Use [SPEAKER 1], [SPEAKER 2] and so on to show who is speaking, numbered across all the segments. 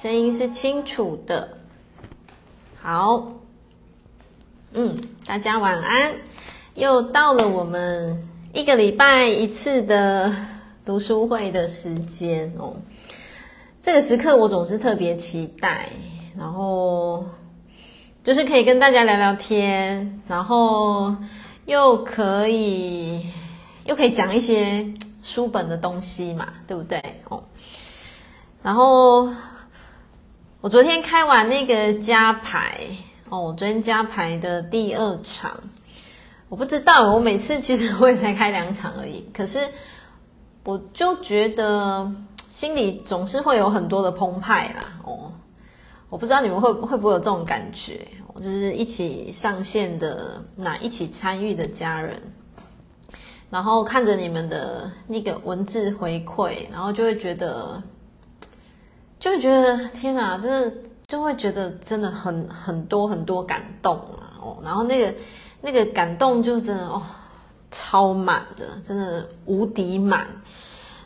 [SPEAKER 1] 声音是清楚的。好，嗯，大家晚安。又到了我们一个礼拜一次的读书会的时间哦。这个时刻我总是特别期待，然后就是可以跟大家聊聊天，然后又可以又可以讲一些书本的东西嘛，对不对？哦，然后。我昨天开完那个加排哦，我昨天加排的第二场，我不知道，我每次其实我也才开两场而已，可是我就觉得心里总是会有很多的澎湃啦哦，我不知道你们会会不会有这种感觉，就是一起上线的那一起参与的家人，然后看着你们的那个文字回馈，然后就会觉得。就会觉得天哪，真的就会觉得真的很很多很多感动啊哦，然后那个那个感动就真的哦超满的，真的无敌满，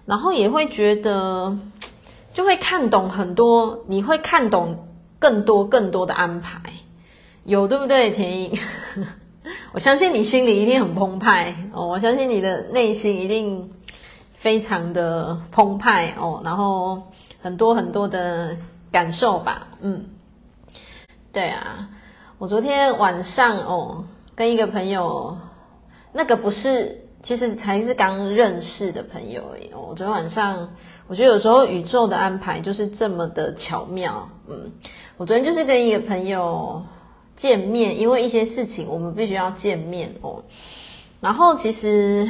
[SPEAKER 1] 然后也会觉得就会看懂很多，你会看懂更多更多的安排，有对不对？田颖，我相信你心里一定很澎湃哦，我相信你的内心一定非常的澎湃哦，然后。很多很多的感受吧，嗯，对啊，我昨天晚上哦，跟一个朋友，那个不是，其实才是刚认识的朋友而已。我昨天晚上，我觉得有时候宇宙的安排就是这么的巧妙，嗯，我昨天就是跟一个朋友见面，因为一些事情我们必须要见面哦，然后其实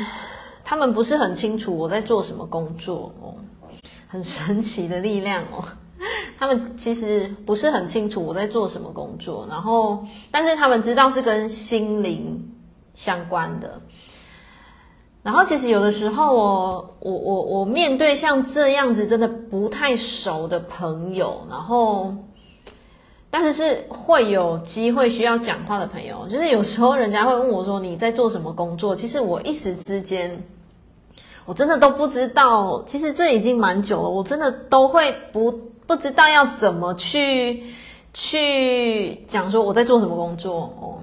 [SPEAKER 1] 他们不是很清楚我在做什么工作哦。很神奇的力量哦，他们其实不是很清楚我在做什么工作，然后，但是他们知道是跟心灵相关的。然后，其实有的时候我，我我我面对像这样子真的不太熟的朋友，然后，但是是会有机会需要讲话的朋友，就是有时候人家会问我说，你在做什么工作？其实我一时之间。我真的都不知道，其实这已经蛮久了。我真的都会不不知道要怎么去去讲说我在做什么工作哦，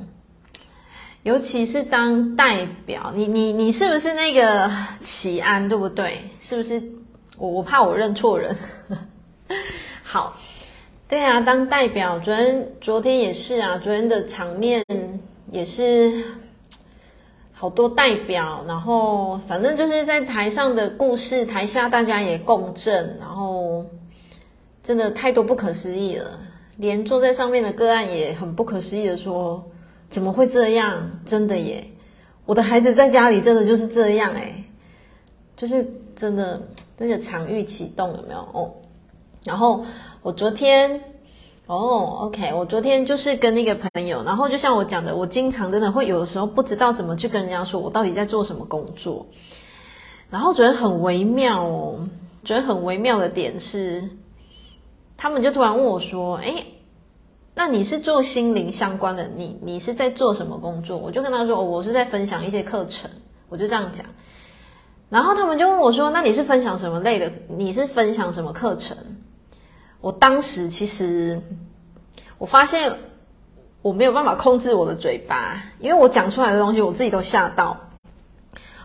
[SPEAKER 1] 尤其是当代表，你你你是不是那个齐安对不对？是不是？我我怕我认错人。好，对啊，当代表，昨天昨天也是啊，昨天的场面也是。好多代表，然后反正就是在台上的故事，台下大家也共振，然后真的太多不可思议了。连坐在上面的个案也很不可思议的说：“怎么会这样？真的耶！我的孩子在家里真的就是这样哎，就是真的那个场域启动有没有？哦，然后我昨天。”哦、，OK，我昨天就是跟那个朋友，然后就像我讲的，我经常真的会有的时候不知道怎么去跟人家说我到底在做什么工作，然后觉得很微妙哦，觉得很微妙的点是，他们就突然问我说：“哎，那你是做心灵相关的，你你是在做什么工作？”我就跟他说：“，我是在分享一些课程。”我就这样讲，然后他们就问我说：“那你是分享什么类的？你是分享什么课程？”我当时其实，我发现我没有办法控制我的嘴巴，因为我讲出来的东西我自己都吓到。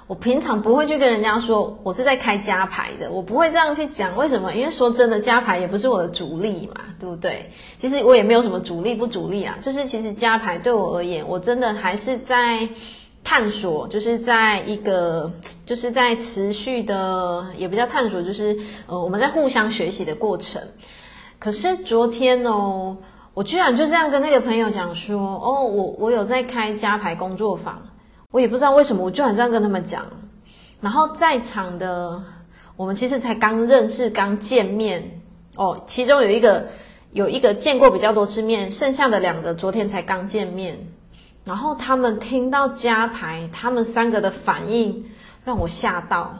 [SPEAKER 1] 我平常不会去跟人家说我是在开加牌的，我不会这样去讲。为什么？因为说真的，加牌也不是我的主力嘛，对不对？其实我也没有什么主力不主力啊，就是其实加牌对我而言，我真的还是在探索，就是在一个，就是在持续的，也不叫探索，就是呃，我们在互相学习的过程。可是昨天哦，我居然就这样跟那个朋友讲说，哦，我我有在开加牌工作坊，我也不知道为什么，我居然这样跟他们讲。然后在场的我们其实才刚认识，刚见面哦，其中有一个有一个见过比较多次面，剩下的两个昨天才刚见面。然后他们听到加牌，他们三个的反应让我吓到。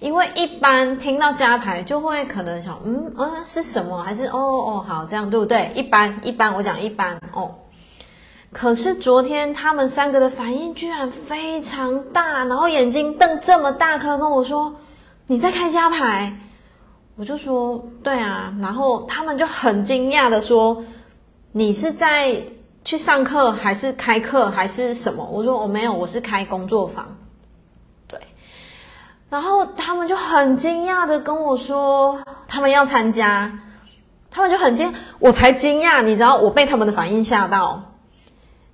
[SPEAKER 1] 因为一般听到加牌就会可能想，嗯呃是什么？还是哦哦好这样对不对？一般一般我讲一般哦。可是昨天他们三个的反应居然非常大，然后眼睛瞪这么大颗跟我说：“你在开家排？”我就说对啊，然后他们就很惊讶的说，你是在去上课还是开课还是什么？我说我没有，我是开工作坊。然后他们就很惊讶的跟我说，他们要参加，他们就很惊，我才惊讶，你知道，我被他们的反应吓到。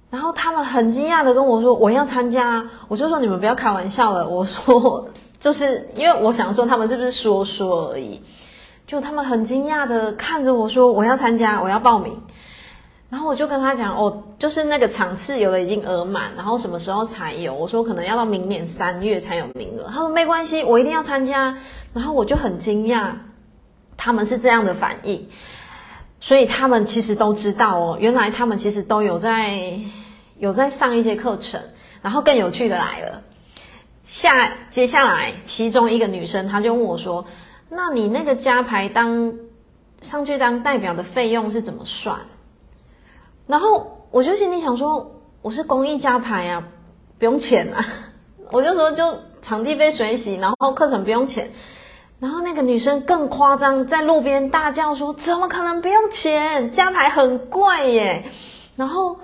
[SPEAKER 1] 然后他们很惊讶的跟我说：“我要参加。”我就说：“你们不要开玩笑了。”我说：“就是因为我想说他们是不是说说而已。”就他们很惊讶的看着我说：“我要参加，我要报名。”然后我就跟他讲：“哦，就是那个场次有的已经额满，然后什么时候才有？”我说：“可能要到明年三月才有名额。”他说：“没关系，我一定要参加。”然后我就很惊讶，他们是这样的反应。所以他们其实都知道哦，原来他们其实都有在有在上一些课程，然后更有趣的来了，下接下来其中一个女生，她就问我说：“那你那个加排当上去当代表的费用是怎么算？”然后我就心里想说：“我是公益加排啊，不用钱啊。”我就说：“就场地费水洗，然后课程不用钱。”然后那个女生更夸张，在路边大叫说：“怎么可能不用钱？加排很贵耶！”然后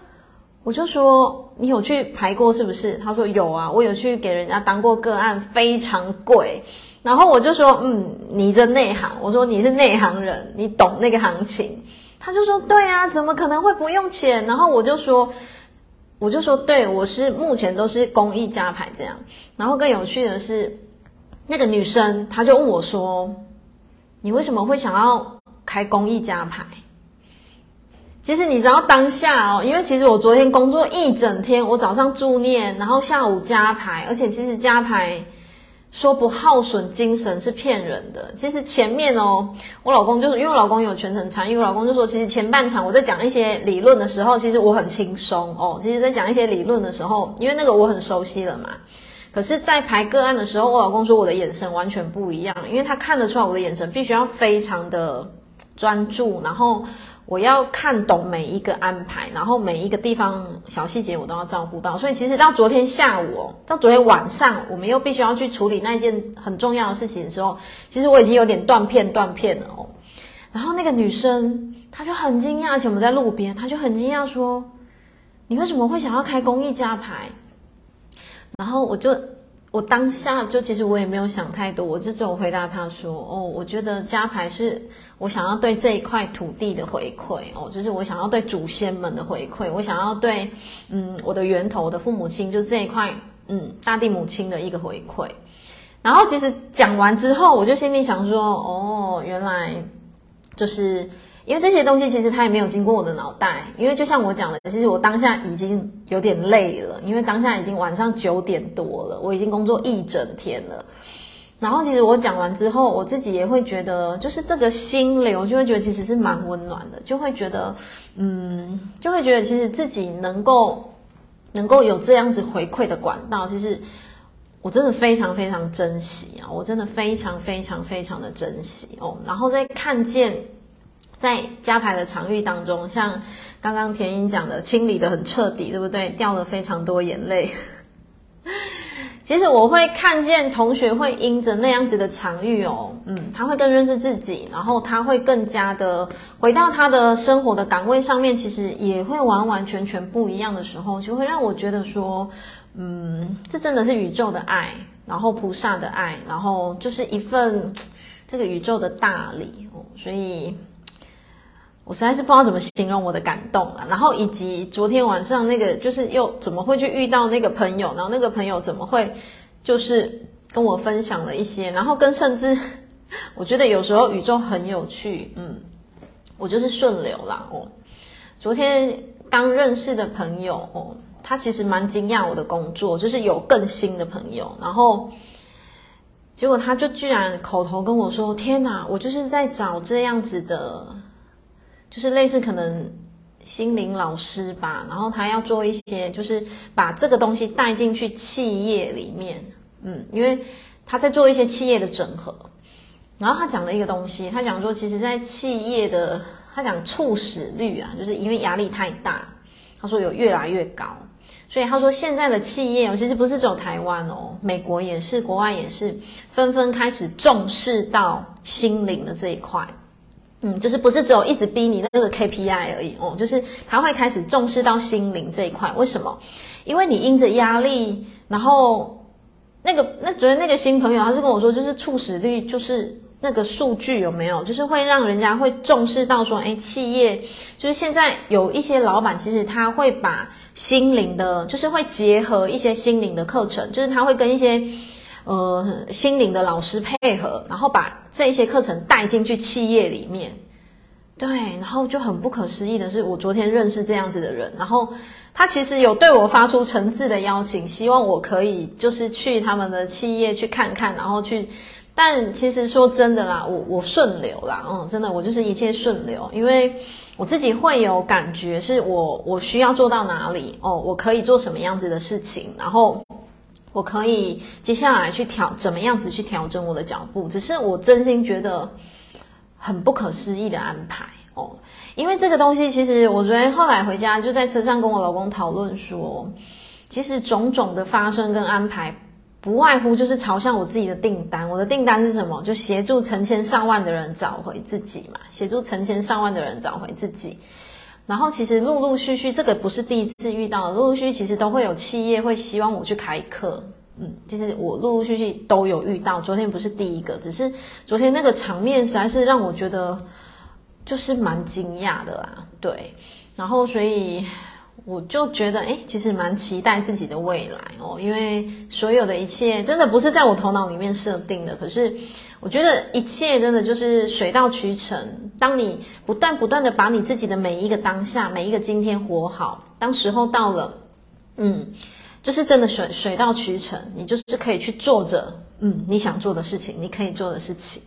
[SPEAKER 1] 我就说：“你有去排过是不是？”她说：“有啊，我有去给人家当过个案，非常贵。”然后我就说：“嗯，你这内行。”我说：“你是内行人，你懂那个行情。”他就说：“对啊，怎么可能会不用钱？”然后我就说：“我就说，对，我是目前都是公益加牌这样。”然后更有趣的是。那个女生，她就问我说：“你为什么会想要开公益加牌？”其实你知道当下哦，因为其实我昨天工作一整天，我早上助念，然后下午加牌，而且其实加牌说不耗损精神是骗人的。其实前面哦，我老公就是因为我老公有全程参与，我老公就说，其实前半场我在讲一些理论的时候，其实我很轻松哦。其实，在讲一些理论的时候，因为那个我很熟悉了嘛。可是，在排个案的时候，我老公说我的眼神完全不一样，因为他看得出来我的眼神必须要非常的专注，然后我要看懂每一个安排，然后每一个地方小细节我都要照顾到。所以，其实到昨天下午哦，到昨天晚上，我们又必须要去处理那件很重要的事情的时候，其实我已经有点断片断片了哦。然后那个女生她就很惊讶，而且我们在路边，她就很惊讶说：“你为什么会想要开公益家牌？”然后我就，我当下就其实我也没有想太多，我就只有回答他说：“哦，我觉得加牌是我想要对这一块土地的回馈哦，就是我想要对祖先们的回馈，我想要对嗯我的源头的父母亲，就是这一块嗯大地母亲的一个回馈。”然后其实讲完之后，我就心里想说：“哦，原来就是。”因为这些东西其实它也没有经过我的脑袋，因为就像我讲的，其实我当下已经有点累了，因为当下已经晚上九点多了，我已经工作一整天了。然后其实我讲完之后，我自己也会觉得，就是这个心流就会觉得其实是蛮温暖的，就会觉得，嗯，就会觉得其实自己能够能够有这样子回馈的管道，其实我真的非常非常珍惜啊，我真的非常非常非常的珍惜哦。然后再看见。在加排的场域当中，像刚刚田英讲的，清理得很彻底，对不对？掉了非常多眼泪。其实我会看见同学会因着那样子的场域哦，嗯，他会更认识自己，然后他会更加的回到他的生活的岗位上面，其实也会完完全全不一样的时候，就会让我觉得说，嗯，这真的是宇宙的爱，然后菩萨的爱，然后就是一份这个宇宙的大礼哦，所以。我实在是不知道怎么形容我的感动了，然后以及昨天晚上那个，就是又怎么会去遇到那个朋友，然后那个朋友怎么会就是跟我分享了一些，然后跟甚至 我觉得有时候宇宙很有趣，嗯，我就是顺流啦哦。昨天刚认识的朋友哦，他其实蛮惊讶我的工作，就是有更新的朋友，然后结果他就居然口头跟我说：“天哪，我就是在找这样子的。”就是类似可能心灵老师吧，然后他要做一些，就是把这个东西带进去企业里面，嗯，因为他在做一些企业的整合。然后他讲了一个东西，他讲说，其实，在企业的，他讲猝死率啊，就是因为压力太大，他说有越来越高，所以他说，现在的企业，其实不是只有台湾哦，美国也是，国外也是，纷纷开始重视到心灵的这一块。嗯，就是不是只有一直逼你那个 KPI 而已哦，就是他会开始重视到心灵这一块。为什么？因为你因着压力，然后那个那昨天那个新朋友，他是跟我说，就是促使率就是。那个数据有没有，就是会让人家会重视到说，诶，企业就是现在有一些老板，其实他会把心灵的，就是会结合一些心灵的课程，就是他会跟一些呃心灵的老师配合，然后把这些课程带进去企业里面。对，然后就很不可思议的是，我昨天认识这样子的人，然后他其实有对我发出诚挚的邀请，希望我可以就是去他们的企业去看看，然后去。但其实说真的啦，我我顺流啦，嗯，真的我就是一切顺流，因为我自己会有感觉，是我我需要做到哪里哦，我可以做什么样子的事情，然后我可以接下来去调怎么样子去调整我的脚步，只是我真心觉得很不可思议的安排哦，因为这个东西其实我昨天后来回家就在车上跟我老公讨论说，其实种种的发生跟安排。不外乎就是朝向我自己的订单，我的订单是什么？就协助成千上万的人找回自己嘛，协助成千上万的人找回自己。然后其实陆陆续续，这个不是第一次遇到，陆陆续续其实都会有企业会希望我去开课，嗯，其实我陆陆续续都有遇到。昨天不是第一个，只是昨天那个场面实在是让我觉得就是蛮惊讶的啦，对。然后所以。我就觉得，哎，其实蛮期待自己的未来哦，因为所有的一切真的不是在我头脑里面设定的。可是，我觉得一切真的就是水到渠成。当你不断不断的把你自己的每一个当下、每一个今天活好，当时候到了，嗯，就是真的水水到渠成，你就是可以去做着，嗯，你想做的事情，你可以做的事情。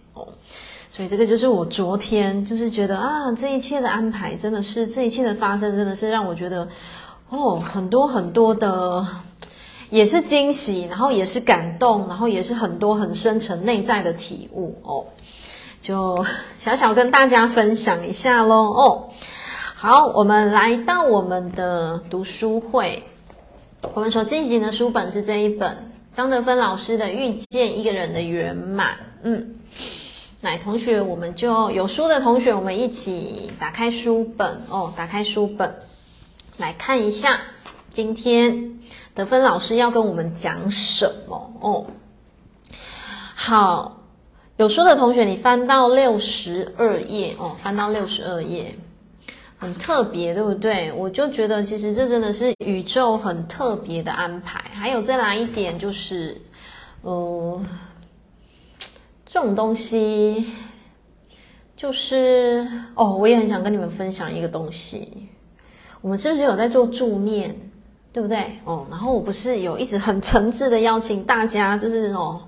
[SPEAKER 1] 所以这个就是我昨天就是觉得啊，这一切的安排真的是，这一切的发生真的是让我觉得哦，很多很多的也是惊喜，然后也是感动，然后也是很多很深层内在的体悟哦，就 小小跟大家分享一下喽哦。好，我们来到我们的读书会，我们所进行的书本是这一本张德芬老师的《遇见一个人的圆满》，嗯。来，同学，我们就有书的同学，我们一起打开书本哦，打开书本来看一下，今天德芬老师要跟我们讲什么哦？好，有书的同学，你翻到六十二页哦，翻到六十二页，很特别，对不对？我就觉得，其实这真的是宇宙很特别的安排。还有再来一点，就是，呃。这种东西就是哦，我也很想跟你们分享一个东西。我们是不是有在做助念，对不对？哦，然后我不是有一直很诚挚的邀请大家，就是哦，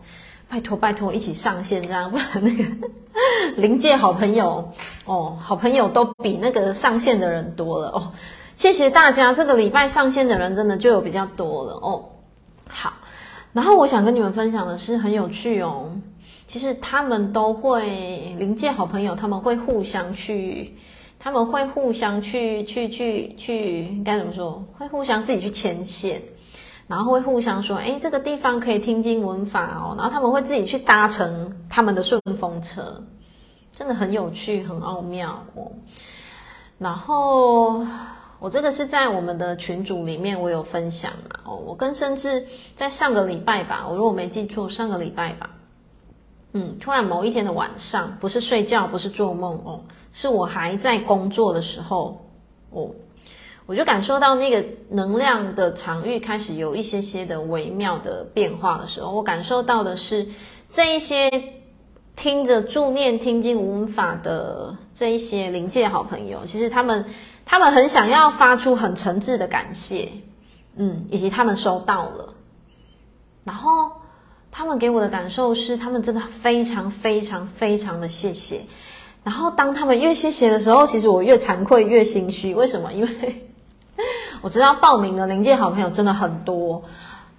[SPEAKER 1] 拜托拜托一起上线，这样不然那个 临界好朋友哦，好朋友都比那个上线的人多了哦。谢谢大家，这个礼拜上线的人真的就有比较多了哦。好，然后我想跟你们分享的是很有趣哦。其实他们都会灵界好朋友，他们会互相去，他们会互相去去去去，该怎么说？会互相自己去牵线，然后会互相说：“哎，这个地方可以听经闻法哦。”然后他们会自己去搭乘他们的顺风车，真的很有趣，很奥妙哦。然后我这个是在我们的群组里面，我有分享嘛哦。我跟甚至在上个礼拜吧，我如果没记错，上个礼拜吧。嗯，突然某一天的晚上，不是睡觉，不是做梦哦，是我还在工作的时候哦，我就感受到那个能量的场域开始有一些些的微妙的变化的时候，我感受到的是这一些听着助念、听经闻法的这一些灵界好朋友，其实他们他们很想要发出很诚挚的感谢，嗯，以及他们收到了，然后。他们给我的感受是，他们真的非常非常非常的谢谢。然后当他们越谢谢的时候，其实我越惭愧越心虚。为什么？因为 我知道报名的灵界好朋友真的很多，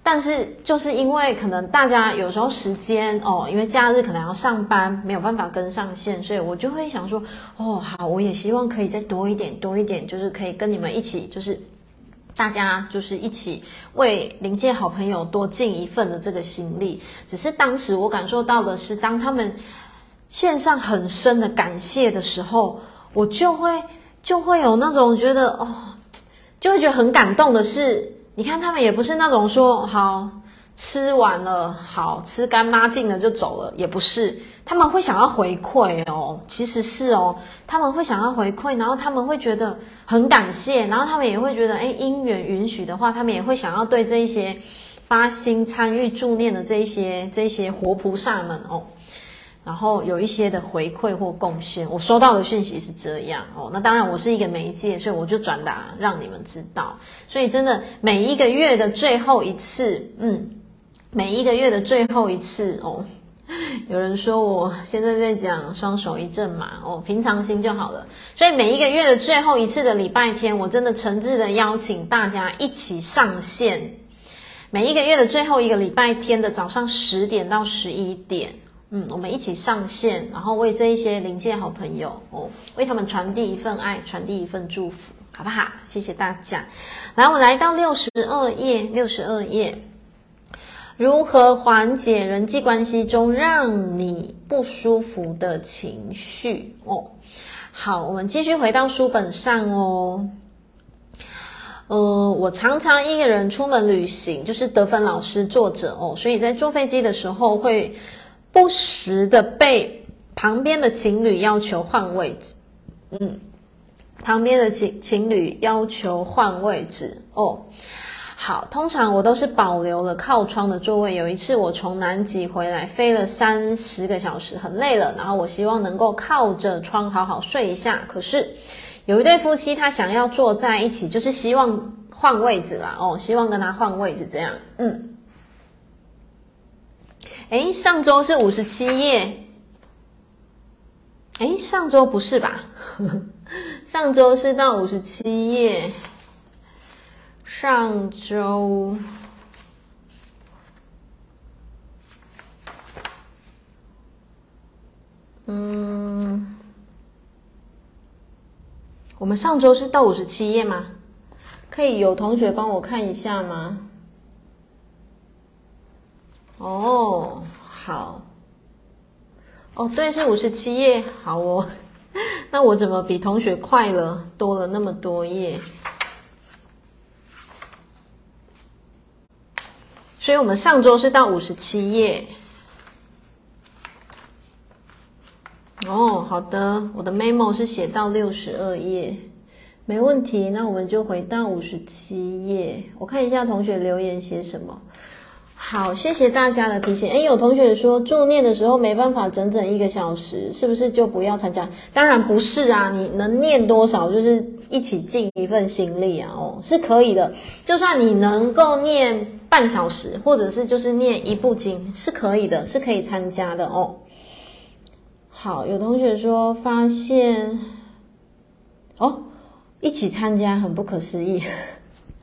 [SPEAKER 1] 但是就是因为可能大家有时候时间哦，因为假日可能要上班，没有办法跟上线，所以我就会想说，哦，好，我也希望可以再多一点，多一点，就是可以跟你们一起，就是大家就是一起为临界好朋友多尽一份的这个心力。只是当时我感受到的是，当他们献上很深的感谢的时候，我就会就会有那种觉得哦，就会觉得很感动的是，你看他们也不是那种说好吃完了，好吃干抹净了就走了，也不是。他们会想要回馈哦，其实是哦，他们会想要回馈，然后他们会觉得很感谢，然后他们也会觉得，哎，因缘允许的话，他们也会想要对这一些发心参与助念的这一些这些活菩萨们哦，然后有一些的回馈或贡献。我收到的讯息是这样哦，那当然我是一个媒介，所以我就转达让你们知道。所以真的每一个月的最后一次，嗯，每一个月的最后一次哦。有人说我现在在讲双手一正嘛，哦，平常心就好了。所以每一个月的最后一次的礼拜天，我真的诚挚的邀请大家一起上线。每一个月的最后一个礼拜天的早上十点到十一点，嗯，我们一起上线，然后为这一些灵界好朋友哦，为他们传递一份爱，传递一份祝福，好不好？谢谢大家。来，我来到六十二页，六十二页。如何缓解人际关系中让你不舒服的情绪？哦，好，我们继续回到书本上哦。呃，我常常一个人出门旅行，就是德芬老师作者哦，所以在坐飞机的时候会不时的被旁边的情侣要求换位置。嗯，旁边的情情侣要求换位置哦。好，通常我都是保留了靠窗的座位。有一次我从南极回来，飞了三十个小时，很累了，然后我希望能够靠着窗好好睡一下。可是有一对夫妻，他想要坐在一起，就是希望换位置啦，哦，希望跟他换位置这样。嗯，诶，上周是五十七页，诶，上周不是吧？上周是到五十七页。上周，嗯，我们上周是到五十七页吗？可以有同学帮我看一下吗？哦，好，哦，对，是五十七页，好哦，那我怎么比同学快了，多了那么多页？所以我们上周是到五十七页。哦，好的，我的 memo 是写到六十二页，没问题。那我们就回到五十七页，我看一下同学留言写什么。好，谢谢大家的提醒。诶，有同学说助念的时候没办法整整一个小时，是不是就不要参加？当然不是啊，你能念多少就是一起尽一份心力啊。哦，是可以的。就算你能够念半小时，或者是就是念一部经，是可以的，是可以参加的哦。好，有同学说发现哦，一起参加很不可思议。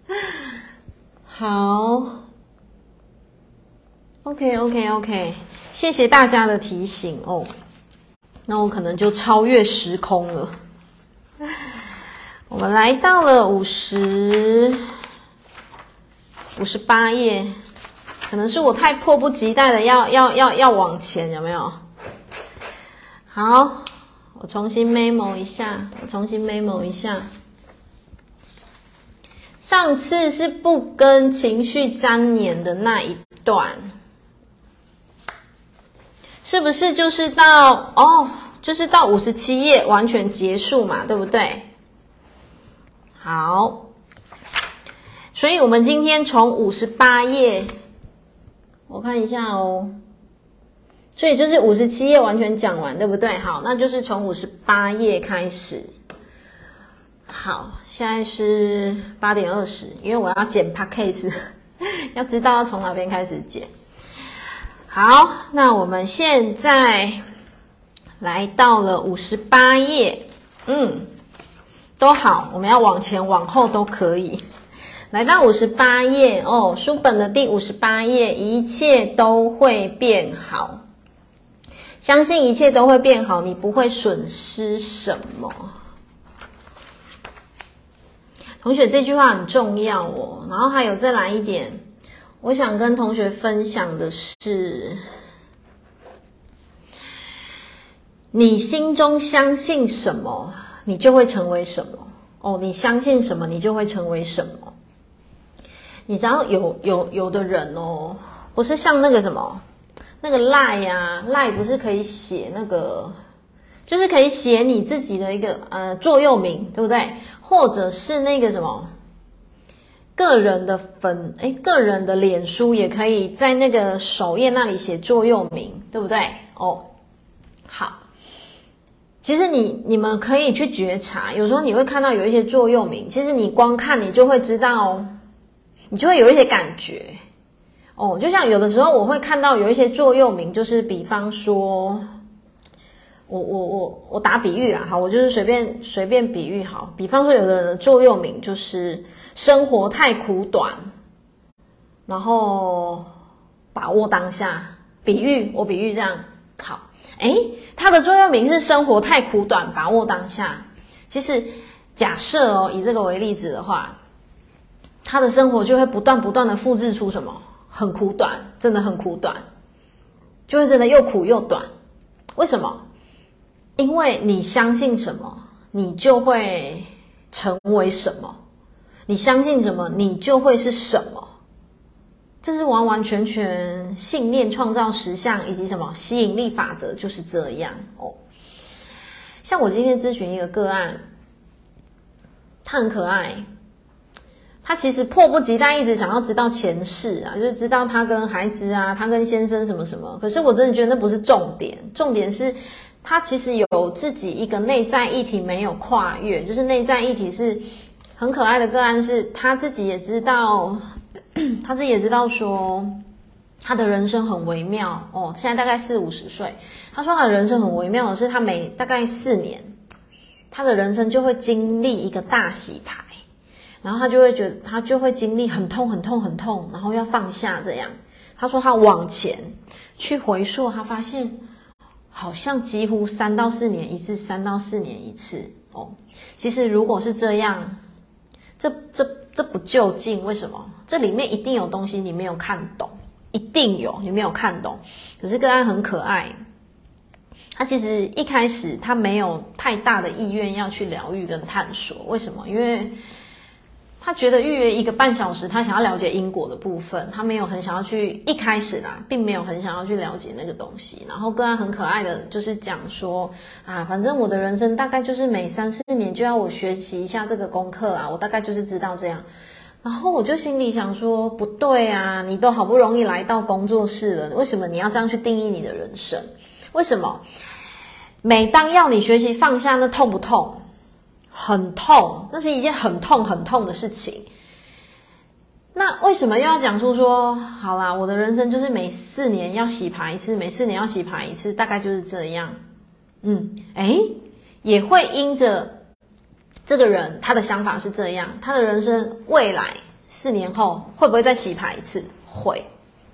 [SPEAKER 1] 好。OK OK OK，谢谢大家的提醒哦。那我可能就超越时空了。我们来到了五十五十八页，可能是我太迫不及待的要要要要往前，有没有？好，我重新 memo 一下，我重新 memo 一下。上次是不跟情绪粘黏的那一段。是不是就是到哦，就是到五十七页完全结束嘛，对不对？好，所以我们今天从五十八页，我看一下哦，所以就是五十七页完全讲完，对不对？好，那就是从五十八页开始。好，现在是八点二十，因为我要剪 podcast，要知道要从哪边开始剪。好，那我们现在来到了五十八页，嗯，都好，我们要往前往后都可以。来到五十八页哦，书本的第五十八页，一切都会变好，相信一切都会变好，你不会损失什么。同学这句话很重要哦。然后还有再来一点，我想跟同学分享的是，你心中相信什么，你就会成为什么。哦，你相信什么，你就会成为什么。你知道有有有的人哦，不是像那个什么。那个赖呀，赖不是可以写那个，就是可以写你自己的一个呃座右铭，对不对？或者是那个什么个人的粉，哎，个人的脸书也可以在那个首页那里写座右铭，对不对？哦，好，其实你你们可以去觉察，有时候你会看到有一些座右铭，其实你光看你就会知道，你就会有一些感觉。哦，就像有的时候我会看到有一些座右铭，就是比方说，我我我我打比喻啦，好，我就是随便随便比喻好，比方说有的人的座右铭就是生活太苦短，然后把握当下。比喻，我比喻这样好，诶，他的座右铭是生活太苦短，把握当下。其实假设哦，以这个为例子的话，他的生活就会不断不断的复制出什么？很苦短，真的很苦短，就会真的又苦又短。为什么？因为你相信什么，你就会成为什么；你相信什么，你就会是什么。就是完完全全信念创造实相，以及什么吸引力法则，就是这样哦。像我今天咨询一个个案，他很可爱。他其实迫不及待，一直想要知道前世啊，就是知道他跟孩子啊，他跟先生什么什么。可是我真的觉得那不是重点，重点是他其实有自己一个内在议题没有跨越，就是内在议题是很可爱的个案，是他自己也知道，他自己也知道说他的人生很微妙哦。现在大概四五十岁，他说他的人生很微妙的是，他每大概四年，他的人生就会经历一个大洗牌。然后他就会觉得，他就会经历很痛、很痛、很痛，然后要放下这样。他说他往前去回溯，他发现好像几乎三到四年一次，三到四年一次哦。其实如果是这样，这这这不就竟，为什么？这里面一定有东西你没有看懂，一定有你没有看懂。可是个案很可爱，他其实一开始他没有太大的意愿要去疗愈跟探索，为什么？因为。他觉得预约一个半小时，他想要了解因果的部分，他没有很想要去一开始啦，并没有很想要去了解那个东西。然后个案很可爱的就是讲说啊，反正我的人生大概就是每三四年就要我学习一下这个功课啊，我大概就是知道这样。然后我就心里想说，不对啊，你都好不容易来到工作室了，为什么你要这样去定义你的人生？为什么？每当要你学习放下，那痛不痛？很痛，那是一件很痛很痛的事情。那为什么又要讲出说，好啦，我的人生就是每四年要洗牌一次，每四年要洗牌一次，大概就是这样。嗯，诶，也会因着这个人他的想法是这样，他的人生未来四年后会不会再洗牌一次？会。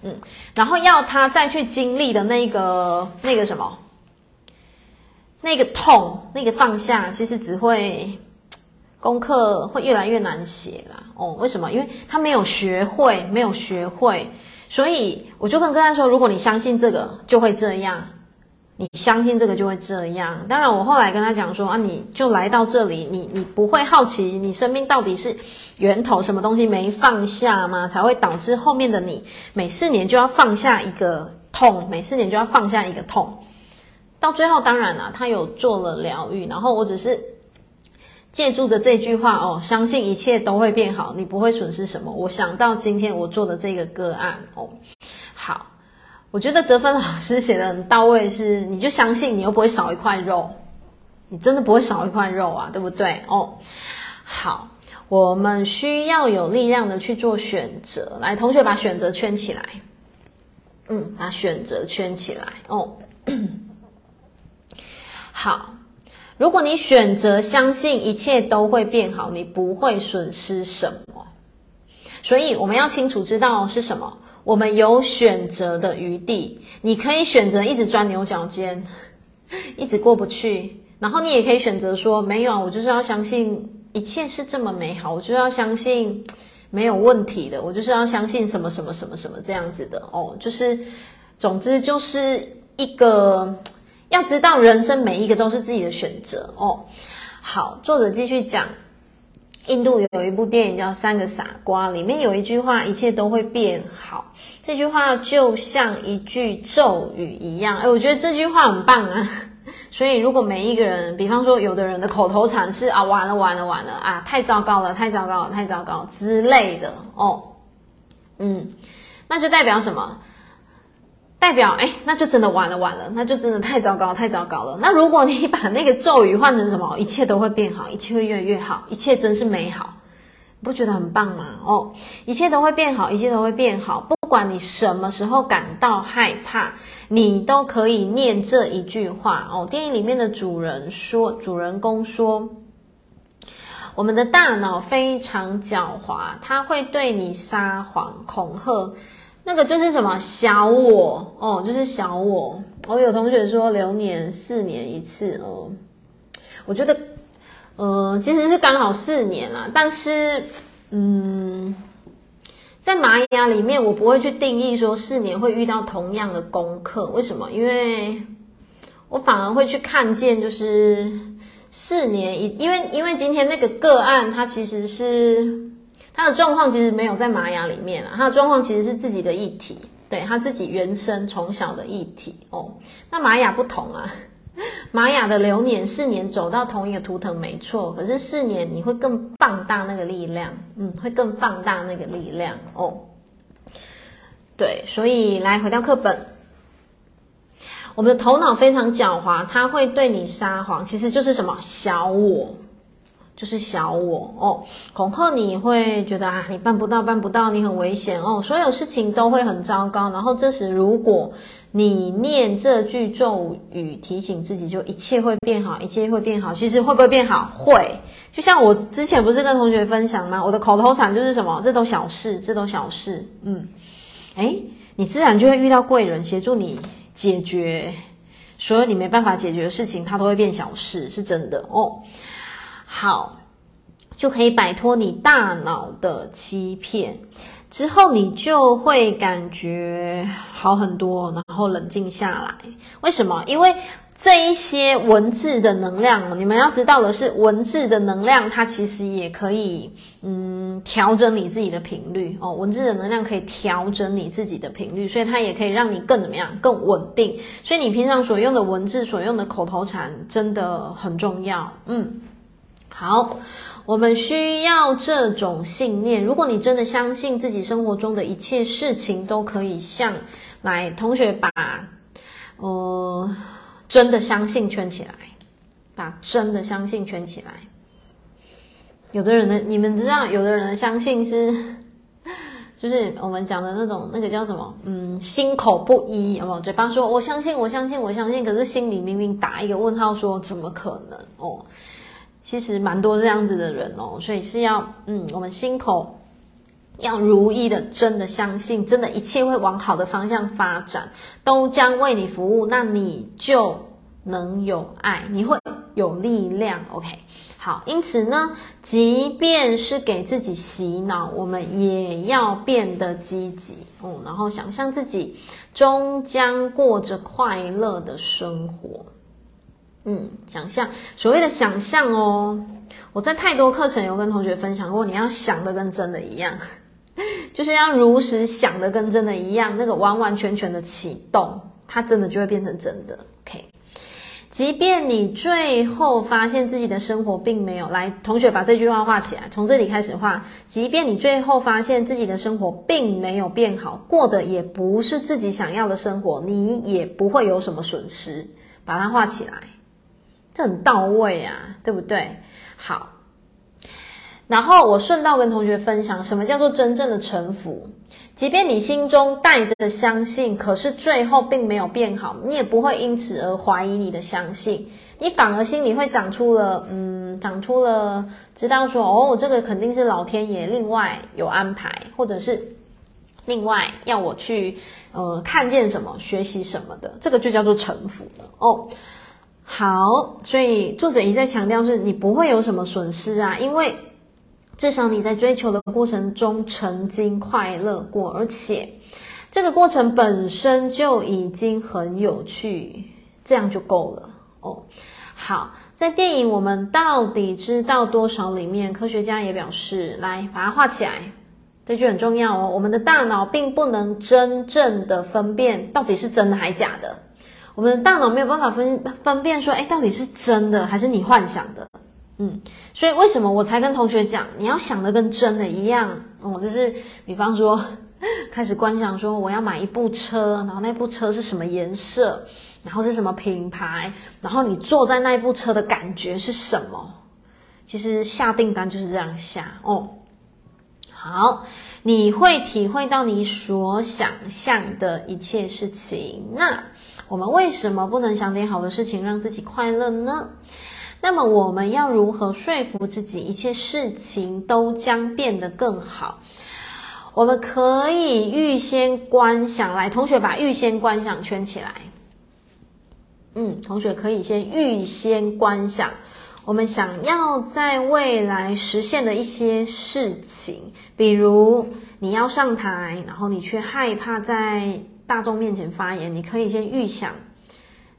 [SPEAKER 1] 嗯，然后要他再去经历的那个那个什么？那个痛，那个放下，其实只会功课会越来越难写啦。哦，为什么？因为他没有学会，没有学会，所以我就跟个案说：如果你相信这个，就会这样；你相信这个，就会这样。当然，我后来跟他讲说：啊，你就来到这里，你你不会好奇你生命到底是源头什么东西没放下吗？才会导致后面的你每四年就要放下一个痛，每四年就要放下一个痛。到最后，当然了，他有做了疗愈，然后我只是借助着这句话哦，相信一切都会变好，你不会损失什么。我想到今天我做的这个个案哦，好，我觉得得分老师写的很到位，是你就相信，你又不会少一块肉，你真的不会少一块肉啊，对不对？哦，好，我们需要有力量的去做选择，来，同学把选择圈起来，嗯，把选择圈起来哦。好，如果你选择相信一切都会变好，你不会损失什么。所以我们要清楚知道是什么，我们有选择的余地。你可以选择一直钻牛角尖，一直过不去，然后你也可以选择说没有啊，我就是要相信一切是这么美好，我就是要相信没有问题的，我就是要相信什么什么什么什么这样子的哦，就是总之就是一个要知道人生每一个都是自己的选择哦。好，作者继续讲。印度有一部电影叫《三个傻瓜》，里面有一句话：“一切都会变好。”这句话就像一句咒语一样。哎，我觉得这句话很棒啊！所以，如果每一个人，比方说，有的人的口头禅是“啊，完了，完了，完了啊，太糟糕了，太糟糕了，太糟糕”之类的哦，嗯，那就代表什么？代表哎，那就真的完了完了，那就真的太糟糕太糟糕了。那如果你把那个咒语换成什么？一切都会变好，一切会越来越好，一切真是美好，不觉得很棒吗？哦，一切都会变好，一切都会变好。不管你什么时候感到害怕，你都可以念这一句话哦。电影里面的主人说，主人公说，我们的大脑非常狡猾，它会对你撒谎恐吓。那个就是什么小我哦，就是小我。我有同学说流年四年一次哦，我觉得，呃，其实是刚好四年啦。但是，嗯，在玛雅里面，我不会去定义说四年会遇到同样的功课。为什么？因为我反而会去看见，就是四年一，因为因为今天那个个案，它其实是。他的状况其实没有在玛雅里面啊，他的状况其实是自己的议题，对，他自己原生从小的议题哦。那玛雅不同啊，玛雅的流年四年走到同一个图腾没错，可是四年你会更放大那个力量，嗯，会更放大那个力量哦。对，所以来回到课本，我们的头脑非常狡猾，他会对你撒谎，其实就是什么小我。就是小我哦，恐吓你会觉得啊，你办不到，办不到，你很危险哦，所有事情都会很糟糕。然后这时，如果你念这句咒语提醒自己，就一切会变好，一切会变好。其实会不会变好？会。就像我之前不是跟同学分享吗？我的口头禅就是什么？这都小事，这都小事。嗯，诶，你自然就会遇到贵人协助你解决所有你没办法解决的事情，它都会变小事，是真的哦。好，就可以摆脱你大脑的欺骗，之后你就会感觉好很多，然后冷静下来。为什么？因为这一些文字的能量，你们要知道的是，文字的能量它其实也可以，嗯，调整你自己的频率哦。文字的能量可以调整你自己的频率，所以它也可以让你更怎么样，更稳定。所以你平常所用的文字、所用的口头禅真的很重要，嗯。好，我们需要这种信念。如果你真的相信自己生活中的一切事情都可以像，来，同学把，呃，真的相信圈起来，把真的相信圈起来。有的人的，你们知道，有的人的相信是，就是我们讲的那种，那个叫什么？嗯，心口不一，有没有？嘴巴说我相信，我相信，我相信，可是心里明明打一个问号，说怎么可能？哦。其实蛮多这样子的人哦，所以是要嗯，我们心口要如意的，真的相信，真的一切会往好的方向发展，都将为你服务，那你就能有爱，你会有力量。OK，好，因此呢，即便是给自己洗脑，我们也要变得积极哦，然后想象自己终将过着快乐的生活。嗯，想象，所谓的想象哦，我在太多课程有跟同学分享过，你要想的跟真的一样，就是要如实想的跟真的一样，那个完完全全的启动，它真的就会变成真的。OK，即便你最后发现自己的生活并没有来，同学把这句话画起来，从这里开始画。即便你最后发现自己的生活并没有变好，过的也不是自己想要的生活，你也不会有什么损失，把它画起来。这很到位啊，对不对？好，然后我顺道跟同学分享，什么叫做真正的臣服？即便你心中带着相信，可是最后并没有变好，你也不会因此而怀疑你的相信，你反而心里会长出了，嗯，长出了知道说，哦，这个肯定是老天爷另外有安排，或者是另外要我去，呃，看见什么，学习什么的，这个就叫做臣服了哦。好，所以作者一再强调是，你不会有什么损失啊，因为至少你在追求的过程中曾经快乐过，而且这个过程本身就已经很有趣，这样就够了哦。好，在电影《我们到底知道多少》里面，科学家也表示，来把它画起来，这句很重要哦。我们的大脑并不能真正的分辨到底是真的还是假的。我们的大脑没有办法分分辨说，哎，到底是真的还是你幻想的？嗯，所以为什么我才跟同学讲，你要想的跟真的一样哦，就是比方说，开始观想说我要买一部车，然后那部车是什么颜色，然后是什么品牌，然后你坐在那部车的感觉是什么？其实下订单就是这样下哦。好，你会体会到你所想象的一切事情，那。我们为什么不能想点好的事情让自己快乐呢？那么我们要如何说服自己一切事情都将变得更好？我们可以预先观想，来，同学把预先观想圈起来。嗯，同学可以先预先观想，我们想要在未来实现的一些事情，比如你要上台，然后你却害怕在。大众面前发言，你可以先预想，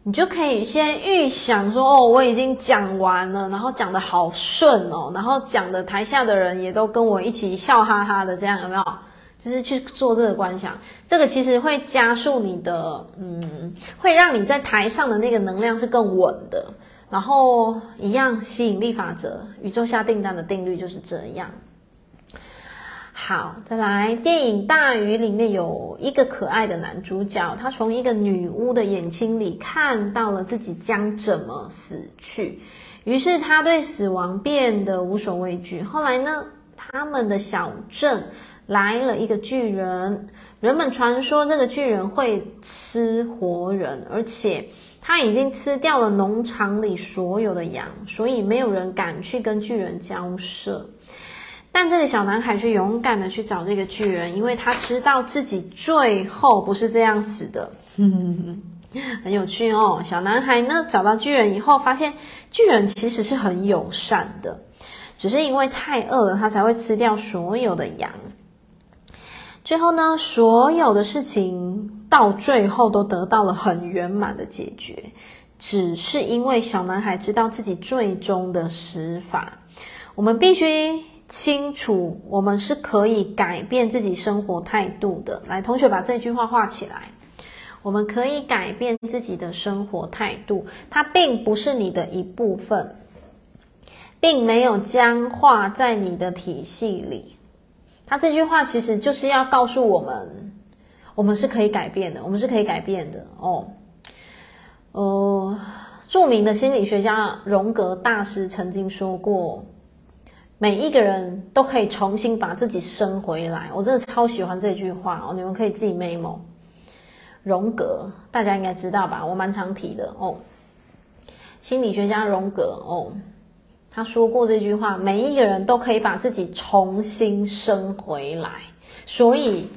[SPEAKER 1] 你就可以先预想说，哦，我已经讲完了，然后讲的好顺哦，然后讲的台下的人也都跟我一起笑哈哈的，这样有没有？就是去做这个观想，这个其实会加速你的，嗯，会让你在台上的那个能量是更稳的。然后一样吸引力法则，宇宙下订单的定律就是这样。好，再来。电影《大鱼》里面有一个可爱的男主角，他从一个女巫的眼睛里看到了自己将怎么死去，于是他对死亡变得无所畏惧。后来呢，他们的小镇来了一个巨人，人们传说这个巨人会吃活人，而且他已经吃掉了农场里所有的羊，所以没有人敢去跟巨人交涉。但这个小男孩却勇敢的去找这个巨人，因为他知道自己最后不是这样死的。很有趣哦。小男孩呢，找到巨人以后，发现巨人其实是很友善的，只是因为太饿了，他才会吃掉所有的羊。最后呢，所有的事情到最后都得到了很圆满的解决，只是因为小男孩知道自己最终的死法。我们必须。清楚，我们是可以改变自己生活态度的。来，同学把这句话画起来。我们可以改变自己的生活态度，它并不是你的一部分，并没有僵化在你的体系里。他这句话其实就是要告诉我们，我们是可以改变的，我们是可以改变的哦。呃，著名的心理学家荣格大师曾经说过。每一个人都可以重新把自己生回来，我真的超喜欢这句话哦！你们可以自己 memo。荣格大家应该知道吧？我蛮常提的哦。心理学家荣格哦，他说过这句话：每一个人都可以把自己重新生回来，所以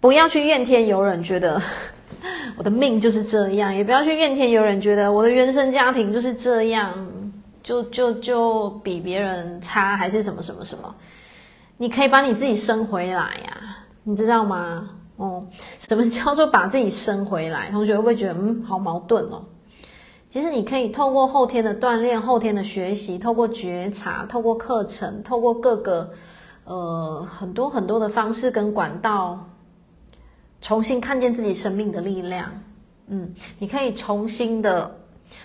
[SPEAKER 1] 不要去怨天尤人，觉得 我的命就是这样；也不要去怨天尤人，觉得我的原生家庭就是这样。就就就比别人差还是什么什么什么？你可以把你自己生回来呀，你知道吗？哦，什么叫做把自己生回来？同学会不会觉得嗯，好矛盾哦？其实你可以透过后天的锻炼、后天的学习、透过觉察、透过课程、透过各个呃很多很多的方式跟管道，重新看见自己生命的力量。嗯，你可以重新的。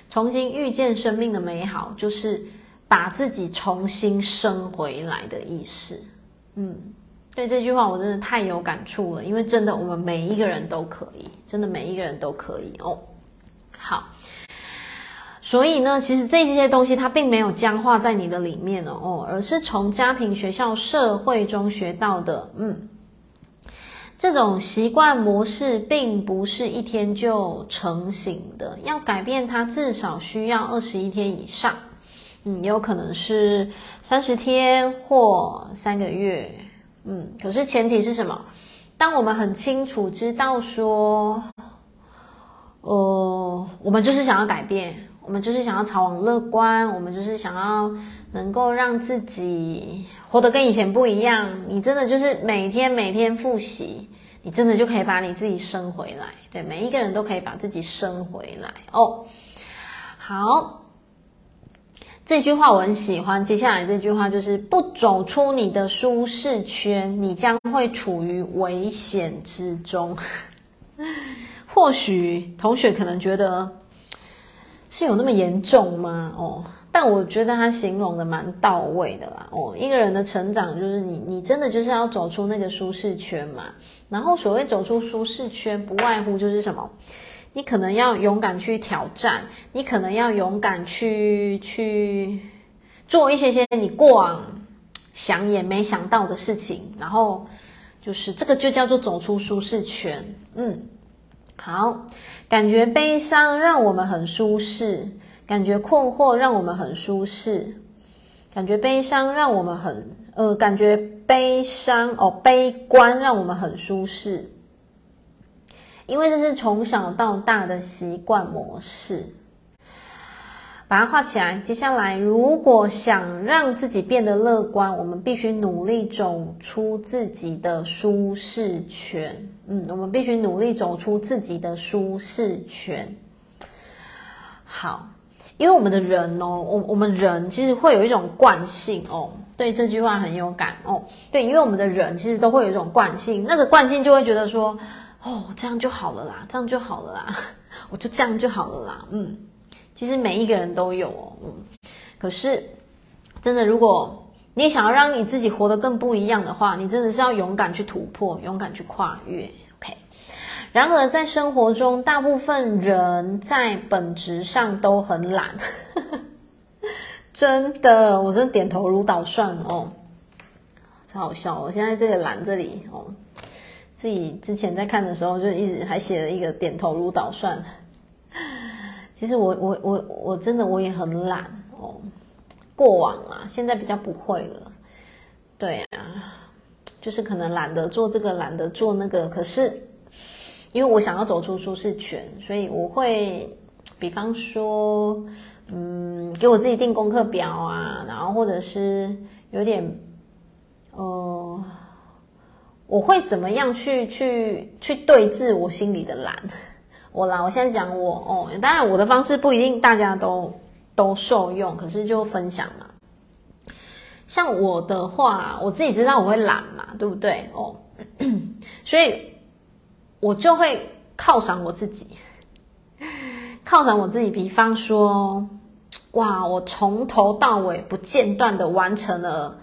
[SPEAKER 1] 重新遇见生命的美好，就是把自己重新生回来的意思。嗯，对这句话我真的太有感触了，因为真的我们每一个人都可以，真的每一个人都可以哦。好，所以呢，其实这些东西它并没有僵化在你的里面哦，而是从家庭、学校、社会中学到的。嗯。这种习惯模式并不是一天就成型的，要改变它至少需要二十一天以上，嗯，有可能是三十天或三个月，嗯，可是前提是什么？当我们很清楚知道说，呃，我们就是想要改变，我们就是想要朝往乐观，我们就是想要能够让自己活得跟以前不一样。你真的就是每天每天复习，你真的就可以把你自己升回来。对，每一个人都可以把自己升回来哦。好。这句话我很喜欢。接下来这句话就是：不走出你的舒适圈，你将会处于危险之中。或许同学可能觉得是有那么严重吗？哦，但我觉得他形容的蛮到位的啦。哦，一个人的成长就是你，你真的就是要走出那个舒适圈嘛。然后所谓走出舒适圈，不外乎就是什么？你可能要勇敢去挑战，你可能要勇敢去去做一些些你过往想也没想到的事情，然后就是这个就叫做走出舒适圈。嗯，好，感觉悲伤让我们很舒适，感觉困惑让我们很舒适，感觉悲伤让我们很呃，感觉悲伤哦，悲观让我们很舒适。因为这是从小到大的习惯模式，把它画起来。接下来，如果想让自己变得乐观，我们必须努力走出自己的舒适圈。嗯，我们必须努力走出自己的舒适圈。好，因为我们的人哦，我我们人其实会有一种惯性哦，对这句话很有感哦。对，因为我们的人其实都会有一种惯性，那个惯性就会觉得说。哦，这样就好了啦，这样就好了啦，我就这样就好了啦。嗯，其实每一个人都有哦。嗯，可是真的，如果你想要让你自己活得更不一样的话，你真的是要勇敢去突破，勇敢去跨越。然而，在生活中，大部分人在本质上都很懒。真的，我真的点头如捣蒜哦，超好笑。我现在这个懒这里哦。自己之前在看的时候，就一直还写了一个点头如捣蒜。其实我我我我真的我也很懒哦，过往啊，现在比较不会了。对啊，就是可能懒得做这个，懒得做那个。可是因为我想要走出舒适圈，所以我会，比方说，嗯，给我自己定功课表啊，然后或者是有点，呃。我会怎么样去去去对峙我心里的懒？我啦，我现在讲我哦，当然我的方式不一定大家都都受用，可是就分享嘛。像我的话，我自己知道我会懒嘛，对不对？哦，所以我就会犒赏我自己，犒赏我自己。比方说，哇，我从头到尾不间断的完成了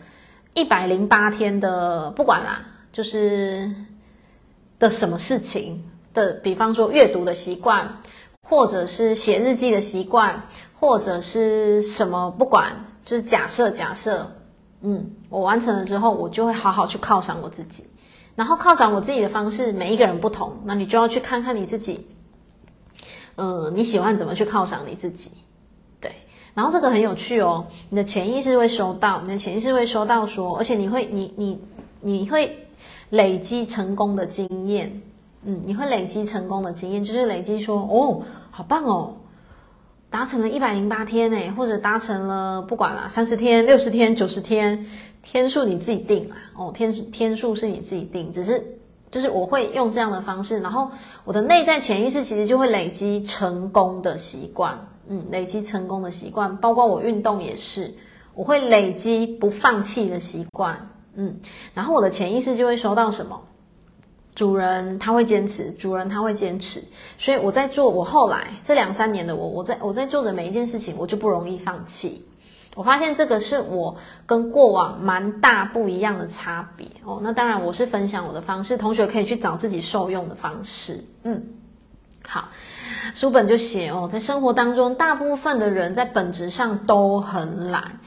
[SPEAKER 1] 一百零八天的，不管啦。就是的什么事情的，比方说阅读的习惯，或者是写日记的习惯，或者是什么，不管，就是假设假设，嗯，我完成了之后，我就会好好去犒赏我自己。然后犒赏我自己的方式，每一个人不同，那你就要去看看你自己，嗯、你喜欢怎么去犒赏你自己，对。然后这个很有趣哦，你的潜意识会收到，你的潜意识会收到说，而且你会，你你你会。累积成功的经验，嗯，你会累积成功的经验，就是累积说，哦，好棒哦，达成了一百零八天诶，或者达成了不管啦，三十天、六十天、九十天，天数你自己定啦，哦，天天数是你自己定，只是就是我会用这样的方式，然后我的内在潜意识其实就会累积成功的习惯，嗯，累积成功的习惯，包括我运动也是，我会累积不放弃的习惯。嗯，然后我的潜意识就会收到什么？主人他会坚持，主人他会坚持，所以我在做我后来这两三年的我，我在我在做的每一件事情，我就不容易放弃。我发现这个是我跟过往蛮大不一样的差别哦。那当然我是分享我的方式，同学可以去找自己受用的方式。嗯，好，书本就写哦，在生活当中，大部分的人在本质上都很懒。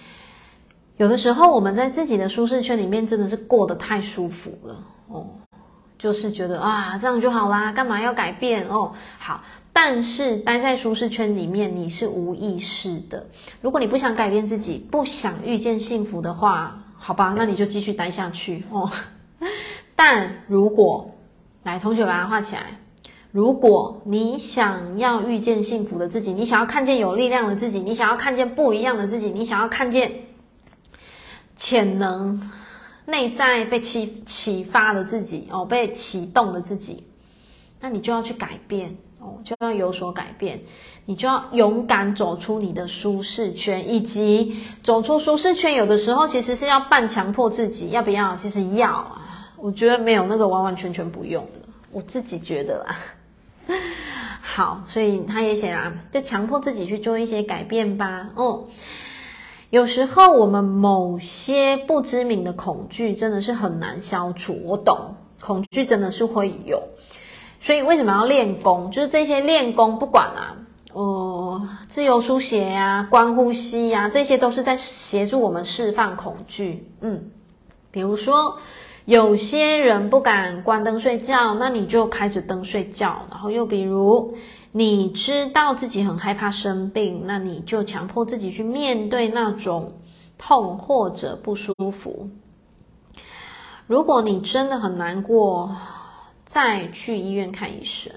[SPEAKER 1] 有的时候，我们在自己的舒适圈里面真的是过得太舒服了哦，就是觉得啊，这样就好啦，干嘛要改变哦？好，但是待在舒适圈里面，你是无意识的。如果你不想改变自己，不想遇见幸福的话，好吧，那你就继续待下去哦。但如果来，同学把它画起来。如果你想要遇见幸福的自己，你想要看见有力量的自己，你想要看见不一样的自己，你想要看见潜能内在被启启发的自己哦，被启动的自己，那你就要去改变，就要有所改变，你就要勇敢走出你的舒适圈，以及走出舒适圈，有的时候其实是要半强迫自己，要不要？其实要啊。我觉得没有那个完完全全不用的，我自己觉得啦。好，所以他也写啊，就强迫自己去做一些改变吧。哦，有时候我们某些不知名的恐惧真的是很难消除。我懂，恐惧真的是会有，所以为什么要练功？就是这些练功，不管啊，呃，自由书写呀、啊、观呼吸呀、啊，这些都是在协助我们释放恐惧。嗯，比如说。有些人不敢关灯睡觉，那你就开着灯睡觉。然后又比如，你知道自己很害怕生病，那你就强迫自己去面对那种痛或者不舒服。如果你真的很难过，再去医院看医生。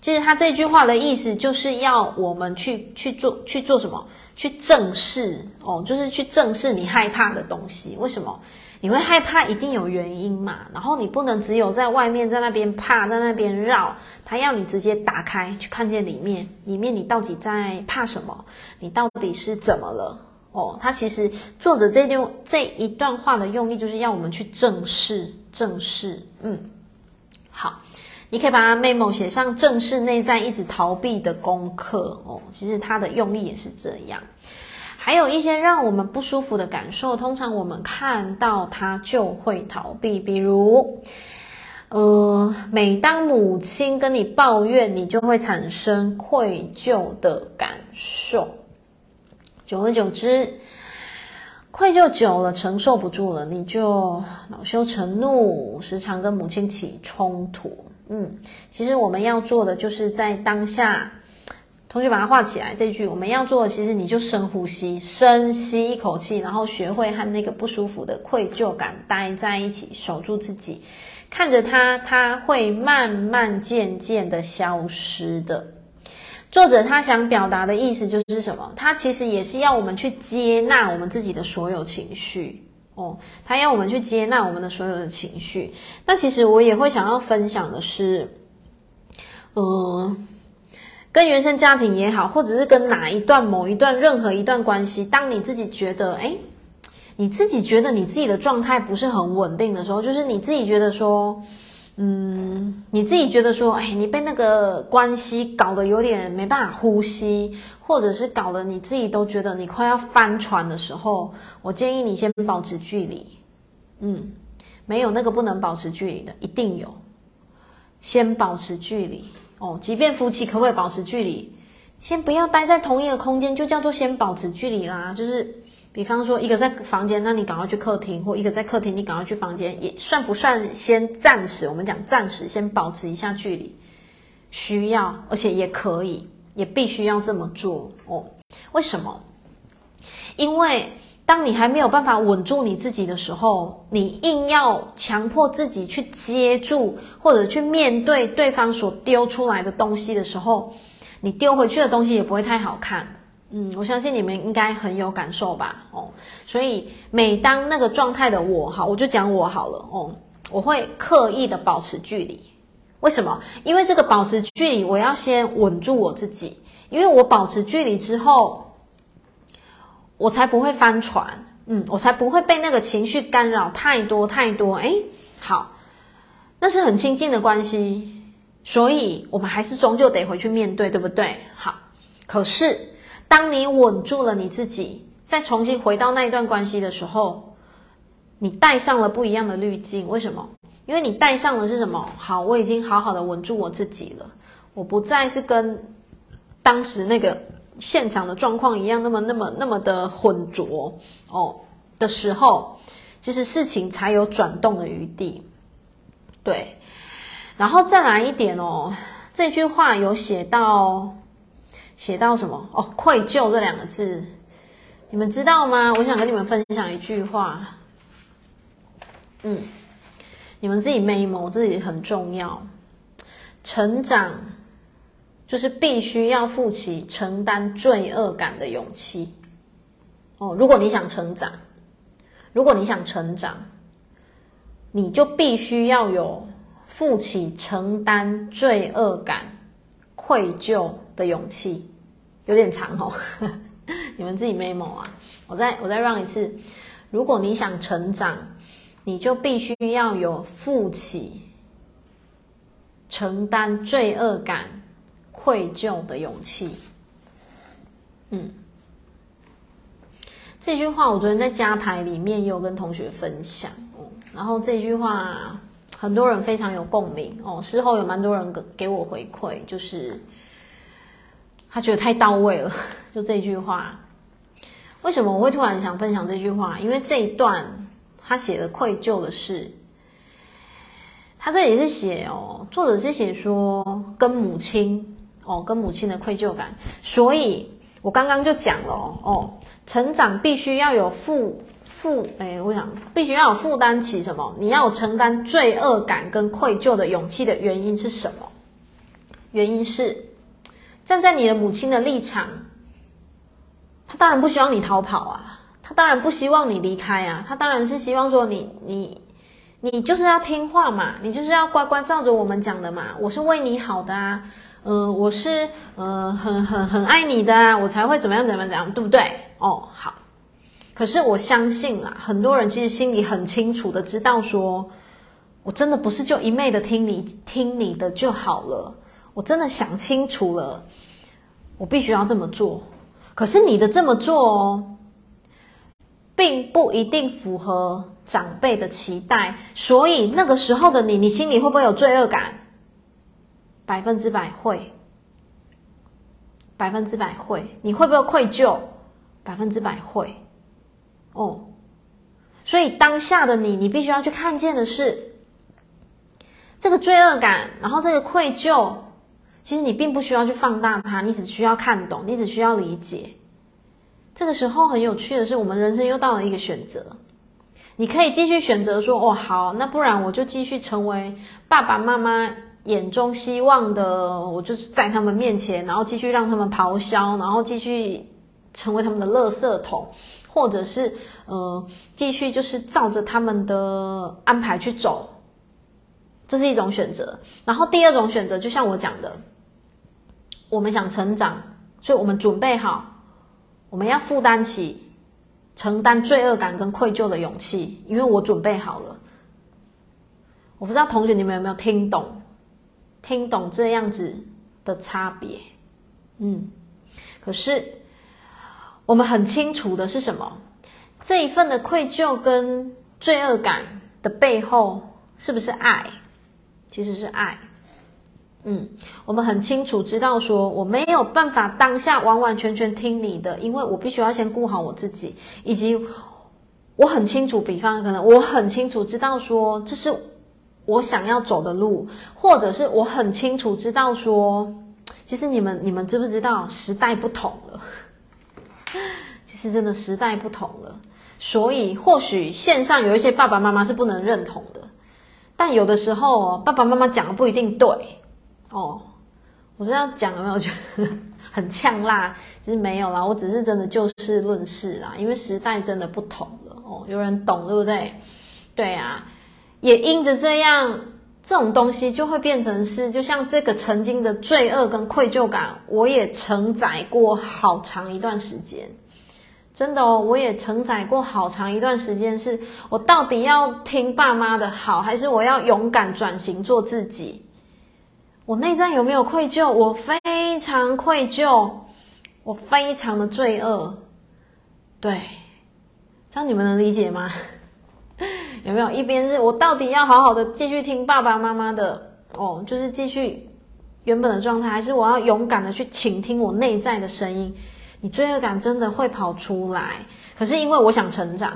[SPEAKER 1] 其实他这句话的意思就是要我们去去做去做什么？去正视哦，就是去正视你害怕的东西。为什么？你会害怕，一定有原因嘛？然后你不能只有在外面，在那边怕，在那边绕，他要你直接打开去看见里面，里面你到底在怕什么？你到底是怎么了？哦，他其实作者这段这一段话的用意，就是要我们去正视，正视。嗯，好，你可以把它 memo 写上，正视内在一直逃避的功课。哦，其实他的用意也是这样。还有一些让我们不舒服的感受，通常我们看到它就会逃避。比如，呃，每当母亲跟你抱怨，你就会产生愧疚的感受。久而久之，愧疚久了，承受不住了，你就恼羞成怒，时常跟母亲起冲突。嗯，其实我们要做的就是在当下。同学把它画起来。这句我们要做的，其实你就深呼吸，深吸一口气，然后学会和那个不舒服的愧疚感待在一起，守住自己，看着它，它会慢慢渐渐的消失的。作者他想表达的意思就是什么？他其实也是要我们去接纳我们自己的所有情绪哦，他要我们去接纳我们的所有的情绪。那其实我也会想要分享的是，呃。跟原生家庭也好，或者是跟哪一段、某一段、任何一段关系，当你自己觉得，诶，你自己觉得你自己的状态不是很稳定的时候，就是你自己觉得说，嗯，你自己觉得说，哎，你被那个关系搞得有点没办法呼吸，或者是搞得你自己都觉得你快要翻船的时候，我建议你先保持距离。嗯，没有那个不能保持距离的，一定有，先保持距离。哦，即便夫妻可不可以保持距离？先不要待在同一个空间，就叫做先保持距离啦。就是，比方说一个在房间，那你赶快去客厅；或一个在客厅，你赶快去房间，也算不算先暂时？我们讲暂时先保持一下距离，需要，而且也可以，也必须要这么做哦。为什么？因为。当你还没有办法稳住你自己的时候，你硬要强迫自己去接住或者去面对对方所丢出来的东西的时候，你丢回去的东西也不会太好看。嗯，我相信你们应该很有感受吧？哦，所以每当那个状态的我，好，我就讲我好了。哦，我会刻意的保持距离。为什么？因为这个保持距离，我要先稳住我自己。因为我保持距离之后。我才不会翻船，嗯，我才不会被那个情绪干扰太多太多。诶，好，那是很亲近的关系，所以我们还是终究得回去面对，对不对？好，可是当你稳住了你自己，再重新回到那一段关系的时候，你带上了不一样的滤镜。为什么？因为你带上的是什么？好，我已经好好的稳住我自己了，我不再是跟当时那个。现场的状况一样，那么、那么、那么的浑浊哦的时候，其实事情才有转动的余地。对，然后再来一点哦，这句话有写到，写到什么？哦，愧疚这两个字，你们知道吗？我想跟你们分享一句话，嗯，你们自己 memo，这里很重要。成长就是必须要负起承担罪恶感的勇气。哦，如果你想成长，如果你想成长，你就必须要有负起承担罪恶感、愧疚的勇气。有点长哦，你们自己 memo 啊。我再我再让一次。如果你想成长，你就必须要有负起承担罪恶感、愧疚的勇气。嗯。这句话我昨天在加排里面也有跟同学分享哦，然后这句话很多人非常有共鸣哦，事后有蛮多人给给我回馈，就是他觉得太到位了，就这句话。为什么我会突然想分享这句话？因为这一段他写的愧疚的事，他这里是写哦，作者是写说跟母亲哦，跟母亲的愧疚感，所以我刚刚就讲了哦。成长必须要有负负，哎，我想必须要有负担起什么？你要承担罪恶感跟愧疚的勇气的原因是什么？原因是站在你的母亲的立场，她当然不希望你逃跑啊，她当然不希望你离开啊，她当然是希望说你你你就是要听话嘛，你就是要乖乖照着我们讲的嘛，我是为你好的啊。嗯、我是呃很很很爱你的啊，我才会怎么样怎么样怎样，对不对？哦，好。可是我相信啦，很多人其实心里很清楚的知道说，说我真的不是就一昧的听你听你的就好了，我真的想清楚了，我必须要这么做。可是你的这么做哦，并不一定符合长辈的期待，所以那个时候的你，你心里会不会有罪恶感？百分之百会，百分之百会，你会不会愧疚？百分之百会，哦，所以当下的你，你必须要去看见的是这个罪恶感，然后这个愧疚，其实你并不需要去放大它，你只需要看懂，你只需要理解。这个时候很有趣的是，我们人生又到了一个选择，你可以继续选择说，哦，好，那不然我就继续成为爸爸妈妈。眼中希望的，我就是在他们面前，然后继续让他们咆哮，然后继续成为他们的垃圾桶，或者是呃，继续就是照着他们的安排去走，这是一种选择。然后第二种选择，就像我讲的，我们想成长，所以我们准备好，我们要负担起承担罪恶感跟愧疚的勇气，因为我准备好了。我不知道同学你们有没有听懂？听懂这样子的差别，嗯，可是我们很清楚的是什么？这一份的愧疚跟罪恶感的背后，是不是爱？其实是爱，嗯，我们很清楚知道说，我没有办法当下完完全全听你的，因为我必须要先顾好我自己，以及我很清楚，比方可能我很清楚知道说，这是。我想要走的路，或者是我很清楚知道说，其实你们你们知不知道时代不同了？其实真的时代不同了，所以或许线上有一些爸爸妈妈是不能认同的，但有的时候爸爸妈妈讲的不一定对哦。我这样讲有没有觉得很呛辣？其 实没有啦，我只是真的就事论事啦，因为时代真的不同了哦。有人懂对不对？对啊。也因着这样，这种东西就会变成是，就像这个曾经的罪恶跟愧疚感，我也承载过好长一段时间。真的哦，我也承载过好长一段时间，是我到底要听爸妈的好，还是我要勇敢转型做自己？我内在有没有愧疚？我非常愧疚，我非常的罪恶。对，这样你们能理解吗？有没有一边是我到底要好好的继续听爸爸妈妈的哦，就是继续原本的状态，还是我要勇敢的去倾听我内在的声音？你罪恶感真的会跑出来，可是因为我想成长，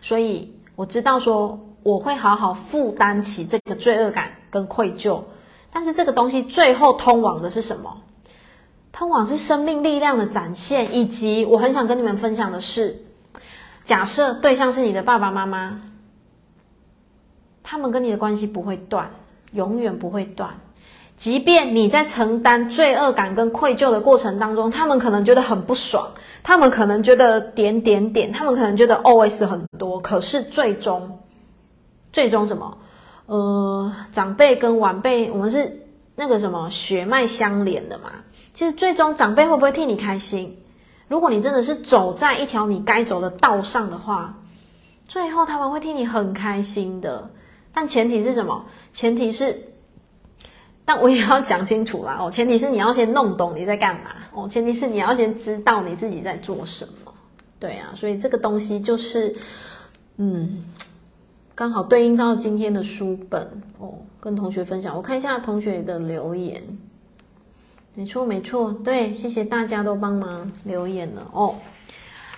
[SPEAKER 1] 所以我知道说我会好好负担起这个罪恶感跟愧疚。但是这个东西最后通往的是什么？通往是生命力量的展现，以及我很想跟你们分享的是。假设对象是你的爸爸妈妈，他们跟你的关系不会断，永远不会断。即便你在承担罪恶感跟愧疚的过程当中，他们可能觉得很不爽，他们可能觉得点点点，他们可能觉得 always 很多，可是最终，最终什么？呃，长辈跟晚辈，我们是那个什么血脉相连的嘛。其实最终长辈会不会替你开心？如果你真的是走在一条你该走的道上的话，最后他们会替你很开心的。但前提是什么？前提是。但我也要讲清楚啦哦，前提是你要先弄懂你在干嘛哦，前提是你要先知道你自己在做什么，对啊，所以这个东西就是，嗯，刚好对应到今天的书本哦，跟同学分享。我看一下同学的留言，没错没错，对，谢谢大家都帮忙留言了哦。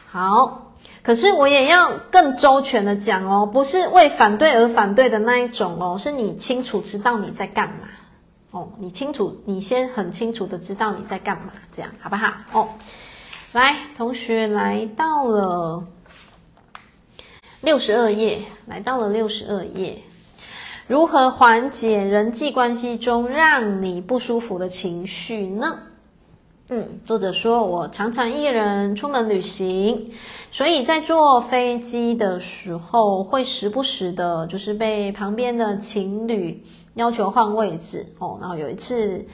[SPEAKER 1] 好，可是我也要更周全的讲哦，不是为反对而反对的那一种哦，是你清楚知道你在干嘛。哦，你清楚，你先很清楚的知道你在干嘛，这样好不好？哦，来，同学来到了六十二页，来到了六十二页，如何缓解人际关系中让你不舒服的情绪呢？嗯，作者说，我常常一人出门旅行，所以在坐飞机的时候，会时不时的，就是被旁边的情侣。要求换位置哦，然后有一次，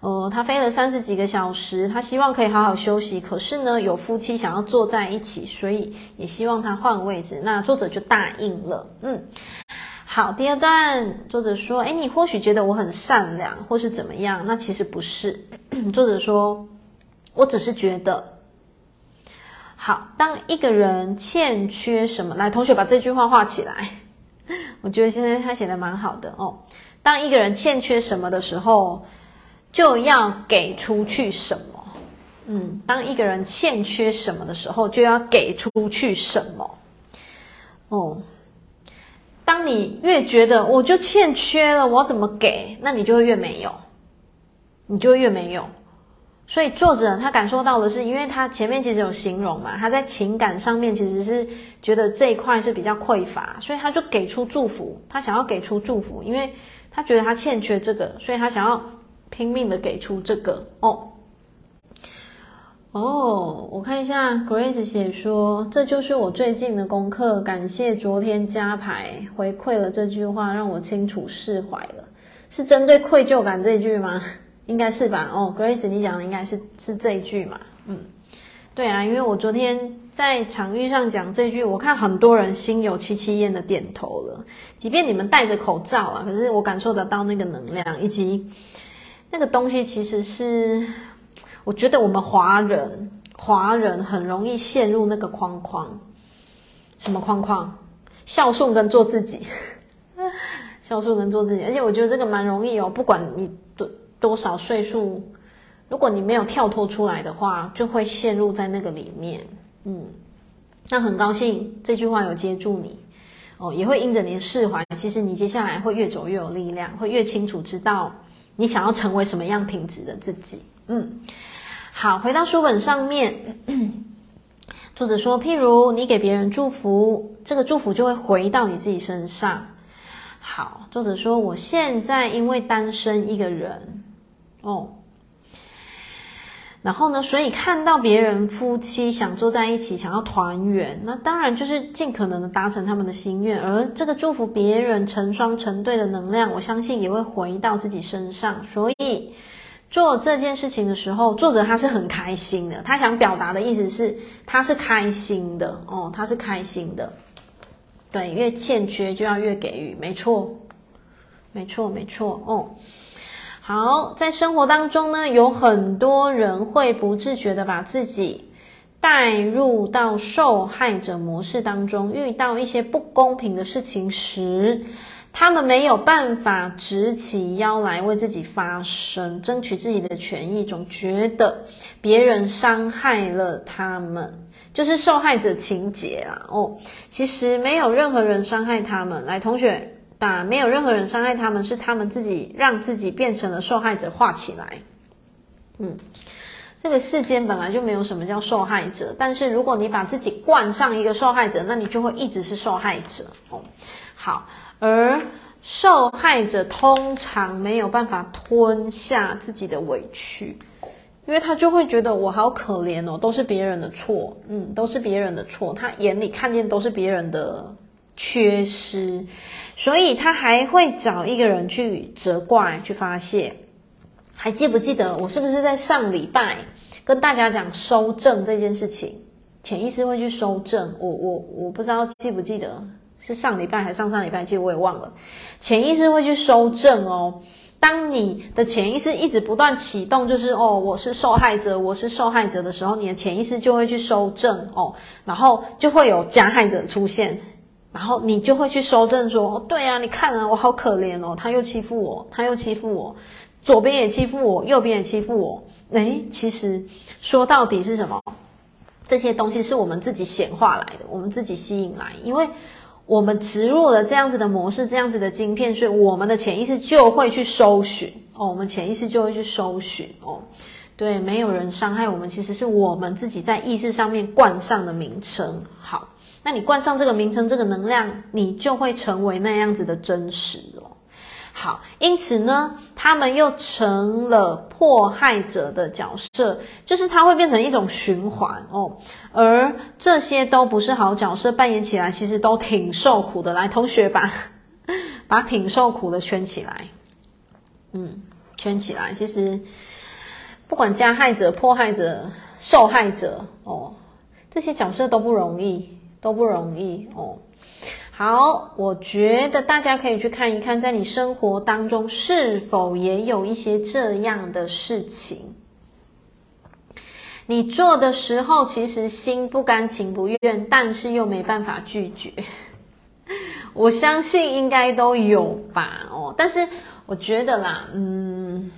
[SPEAKER 1] 呃，他飞了三十几个小时，他希望可以好好休息，可是呢，有夫妻想要坐在一起，所以也希望他换位置，那作者就答应了。嗯，好，第二段，作者说，诶，你或许觉得我很善良，或是怎么样，那其实不是。作者说，我只是觉得，好，当一个人欠缺什么，来，同学把这句话画起来，我觉得现在他写的蛮好的哦。当一个人欠缺什么的时候，就要给出去什么。嗯，当一个人欠缺什么的时候，就要给出去什么。哦，当你越觉得我就欠缺了，我要怎么给？那你就会越没有，你就会越没有。所以作者他感受到的是，因为他前面其实有形容嘛，他在情感上面其实是觉得这一块是比较匮乏，所以他就给出祝福，他想要给出祝福，因为。他觉得他欠缺这个，所以他想要拼命的给出这个哦。哦，我看一下，Grace 写说，这就是我最近的功课。感谢昨天加排回馈了这句话，让我清楚释怀了。是针对愧疚感这一句吗？应该是吧。哦，Grace，你讲的应该是是这一句嘛？嗯。对啊，因为我昨天在场域上讲这句，我看很多人心有戚戚焉的点头了。即便你们戴着口罩啊，可是我感受得到那个能量，以及那个东西，其实是我觉得我们华人华人很容易陷入那个框框。什么框框？孝顺跟做自己，孝顺跟做自己。而且我觉得这个蛮容易哦，不管你多多少岁数。如果你没有跳脱出来的话，就会陷入在那个里面。嗯，那很高兴这句话有接住你哦，也会因着你的释怀，其实你接下来会越走越有力量，会越清楚知道你想要成为什么样品质的自己。嗯，好，回到书本上面，作者说，譬如你给别人祝福，这个祝福就会回到你自己身上。好，作者说，我现在因为单身一个人，哦。然后呢，所以看到别人夫妻想坐在一起，想要团圆，那当然就是尽可能的达成他们的心愿。而这个祝福别人成双成对的能量，我相信也会回到自己身上。所以做这件事情的时候，作者他是很开心的。他想表达的意思是，他是开心的哦，他是开心的。对，越欠缺就要越给予，没错，没错，没错哦。好，在生活当中呢，有很多人会不自觉的把自己带入到受害者模式当中。遇到一些不公平的事情时，他们没有办法直起腰来为自己发声，争取自己的权益，总觉得别人伤害了他们，就是受害者情节啊。哦，其实没有任何人伤害他们。来，同学。把没有任何人伤害他们，是他们自己让自己变成了受害者，画起来。嗯，这个世间本来就没有什么叫受害者，但是如果你把自己冠上一个受害者，那你就会一直是受害者哦。好，而受害者通常没有办法吞下自己的委屈，因为他就会觉得我好可怜哦，都是别人的错，嗯，都是别人的错，他眼里看见都是别人的缺失，所以他还会找一个人去责怪、去发泄。还记不记得我是不是在上礼拜跟大家讲收正这件事情？潜意识会去收正，我我我不知道记不记得。是上礼拜还是上上礼拜？其实我也忘了。潜意识会去收正哦。当你的潜意识一直不断启动，就是哦，我是受害者，我是受害者的时候，你的潜意识就会去收正哦，然后就会有加害者出现，然后你就会去修正说，哦，对啊，你看啊，我好可怜哦，他又欺负我，他又欺负我，左边也欺负我，右边也欺负我。诶，其实说到底是什么？这些东西是我们自己显化来的，我们自己吸引来，因为。我们植入了这样子的模式，这样子的晶片，所以我们的潜意识就会去搜寻哦，我们潜意识就会去搜寻哦。对，没有人伤害我们，其实是我们自己在意识上面冠上的名称。好，那你冠上这个名称，这个能量，你就会成为那样子的真实哦。好，因此呢，他们又成了迫害者的角色，就是他会变成一种循环哦。而这些都不是好角色，扮演起来其实都挺受苦的。来，同学把把挺受苦的圈起来，嗯，圈起来。其实不管加害者、迫害者、受害者哦，这些角色都不容易，都不容易哦。好，我觉得大家可以去看一看，在你生活当中是否也有一些这样的事情。你做的时候，其实心不甘情不愿，但是又没办法拒绝。我相信应该都有吧，哦，但是我觉得啦，嗯，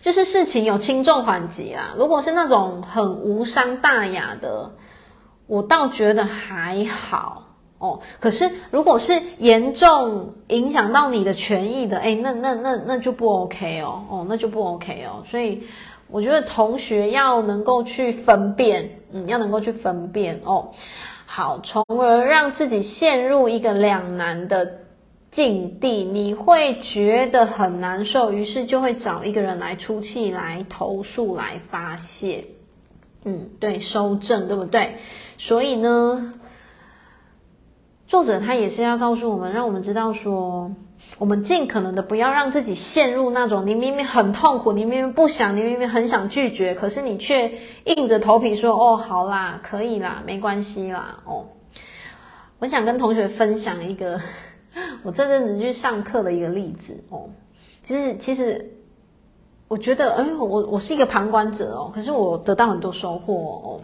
[SPEAKER 1] 就是事情有轻重缓急啦。如果是那种很无伤大雅的，我倒觉得还好。哦，可是如果是严重影响到你的权益的，诶，那那那那就不 OK 哦，哦，那就不 OK 哦。所以我觉得同学要能够去分辨，嗯，要能够去分辨哦。好，从而让自己陷入一个两难的境地，你会觉得很难受，于是就会找一个人来出气、来投诉、来发泄。嗯，对，收正，对不对？所以呢。作者他也是要告诉我们，让我们知道说，我们尽可能的不要让自己陷入那种你明明很痛苦，你明明不想，你明明很想拒绝，可是你却硬着头皮说：“哦，好啦，可以啦，没关系啦。”哦，我想跟同学分享一个 我这阵子去上课的一个例子哦。其实，其实我觉得，哎，我我是一个旁观者哦，可是我得到很多收获哦。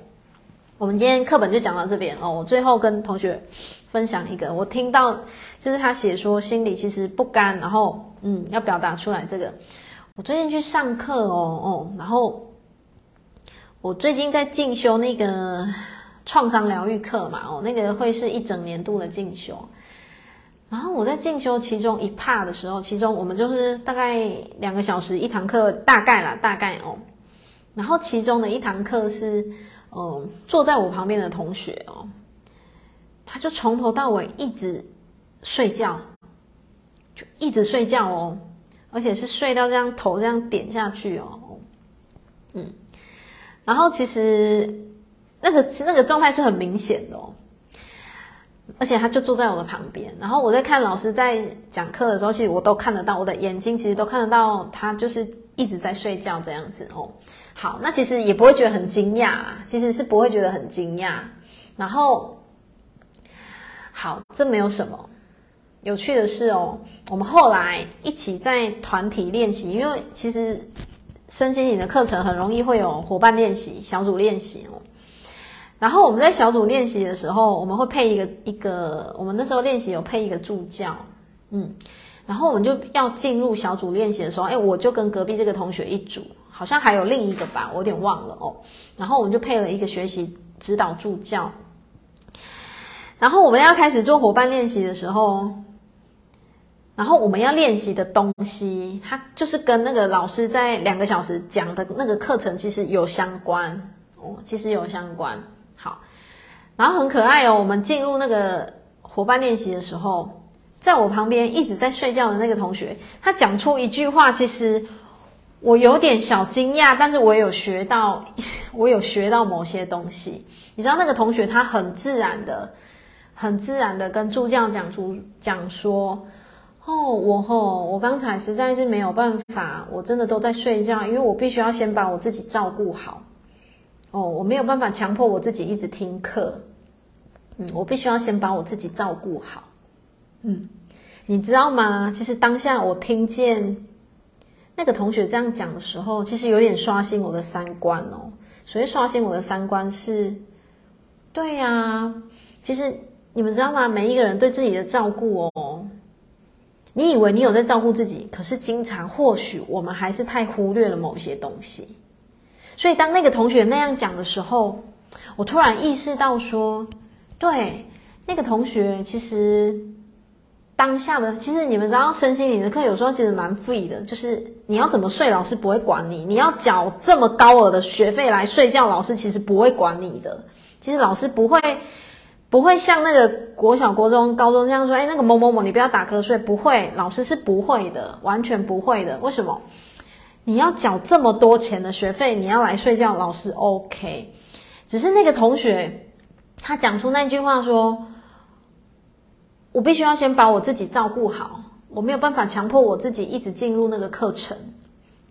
[SPEAKER 1] 我们今天课本就讲到这边哦。我最后跟同学分享一个，我听到就是他写说心里其实不甘，然后嗯要表达出来这个。我最近去上课哦哦，然后我最近在进修那个创伤疗愈课嘛哦，那个会是一整年度的进修。然后我在进修其中一 part 的时候，其中我们就是大概两个小时一堂课，大概啦大概哦。然后其中的一堂课是。嗯，坐在我旁边的同学哦，他就从头到尾一直睡觉，就一直睡觉哦，而且是睡到这样头这样点下去哦，嗯，然后其实那个那个状态是很明显的哦，而且他就坐在我的旁边，然后我在看老师在讲课的时候，其实我都看得到，我的眼睛其实都看得到他就是一直在睡觉这样子哦。好，那其实也不会觉得很惊讶，其实是不会觉得很惊讶。然后，好，这没有什么有趣的事哦。我们后来一起在团体练习，因为其实身心灵的课程很容易会有伙伴练习、小组练习哦。然后我们在小组练习的时候，我们会配一个一个，我们那时候练习有配一个助教，嗯，然后我们就要进入小组练习的时候，哎，我就跟隔壁这个同学一组。好像还有另一个吧，我有点忘了哦。然后我们就配了一个学习指导助教。然后我们要开始做伙伴练习的时候，然后我们要练习的东西，它就是跟那个老师在两个小时讲的那个课程其实有相关哦，其实有相关。然后很可爱哦。我们进入那个伙伴练习的时候，在我旁边一直在睡觉的那个同学，他讲出一句话，其实我有点小惊讶，但是我有学到，我有学到某些东西。你知道那个同学他很自然的、很自然的跟助教讲出讲说：“哦，我吼，我刚才实在是没有办法，我真的都在睡觉，因为我必须要先把我自己照顾好。哦，我没有办法强迫我自己一直听课。嗯，我必须要先把我自己照顾好。嗯，你知道吗？其实当下我听见那个同学这样讲的时候，其实有点刷新我的三观哦。所以刷新我的三观是。对呀、啊，其实你们知道吗？每一个人对自己的照顾哦，你以为你有在照顾自己，可是经常或许我们还是太忽略了某些东西。所以当那个同学那样讲的时候，我突然意识到说，对，那个同学其实当下的，其实你们知道，身心灵的课有时候其实蛮 free 的，就是你要怎么睡，老师不会管你；你要缴这么高额的学费来睡觉，老师其实不会管你的。其实老师不会，不会像那个国小、国中、高中这样说，哎，那个某某某，你不要打瞌睡，不会，老师是不会的，完全不会的。为什么？你要缴这么多钱的学费，你要来睡觉，老师 OK。只是那个同学，他讲出那句话说，我必须要先把我自己照顾好，我没有办法强迫我自己一直进入那个课程。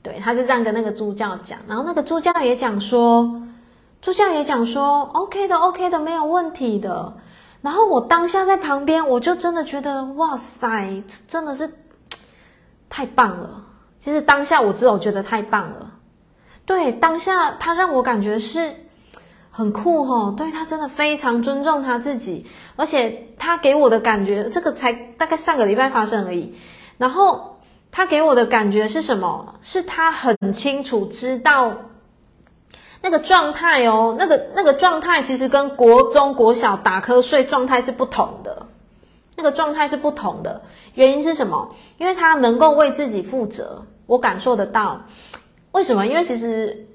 [SPEAKER 1] 对，他是这样跟那个助教讲，然后那个助教也讲说。助教也讲说，OK 的，OK 的，没有问题的。然后我当下在旁边，我就真的觉得，哇塞，真的是太棒了。其实当下我只有觉得太棒了。对，当下他让我感觉是很酷哦。对，他真的非常尊重他自己，而且他给我的感觉，这个才大概上个礼拜发生而已。然后他给我的感觉是什么？是他很清楚知道。那个状态哦，那个那个状态其实跟国中国小打瞌睡状态是不同的，那个状态是不同的。原因是什么？因为他能够为自己负责，我感受得到。为什么？因为其实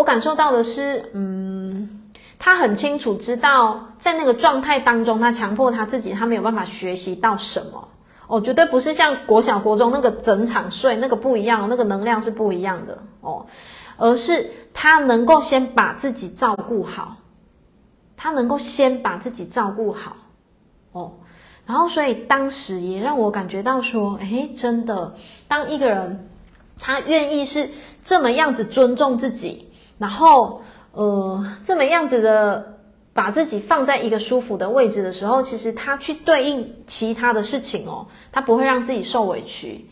[SPEAKER 1] 我感受到的是，嗯，他很清楚知道，在那个状态当中，他强迫他自己，他没有办法学习到什么。哦，绝对不是像国小国中那个整场睡，那个不一样，那个能量是不一样的哦。而是他能够先把自己照顾好，他能够先把自己照顾好，哦，然后所以当时也让我感觉到说，哎，真的，当一个人他愿意是这么样子尊重自己，然后呃这么样子的把自己放在一个舒服的位置的时候，其实他去对应其他的事情哦，他不会让自己受委屈，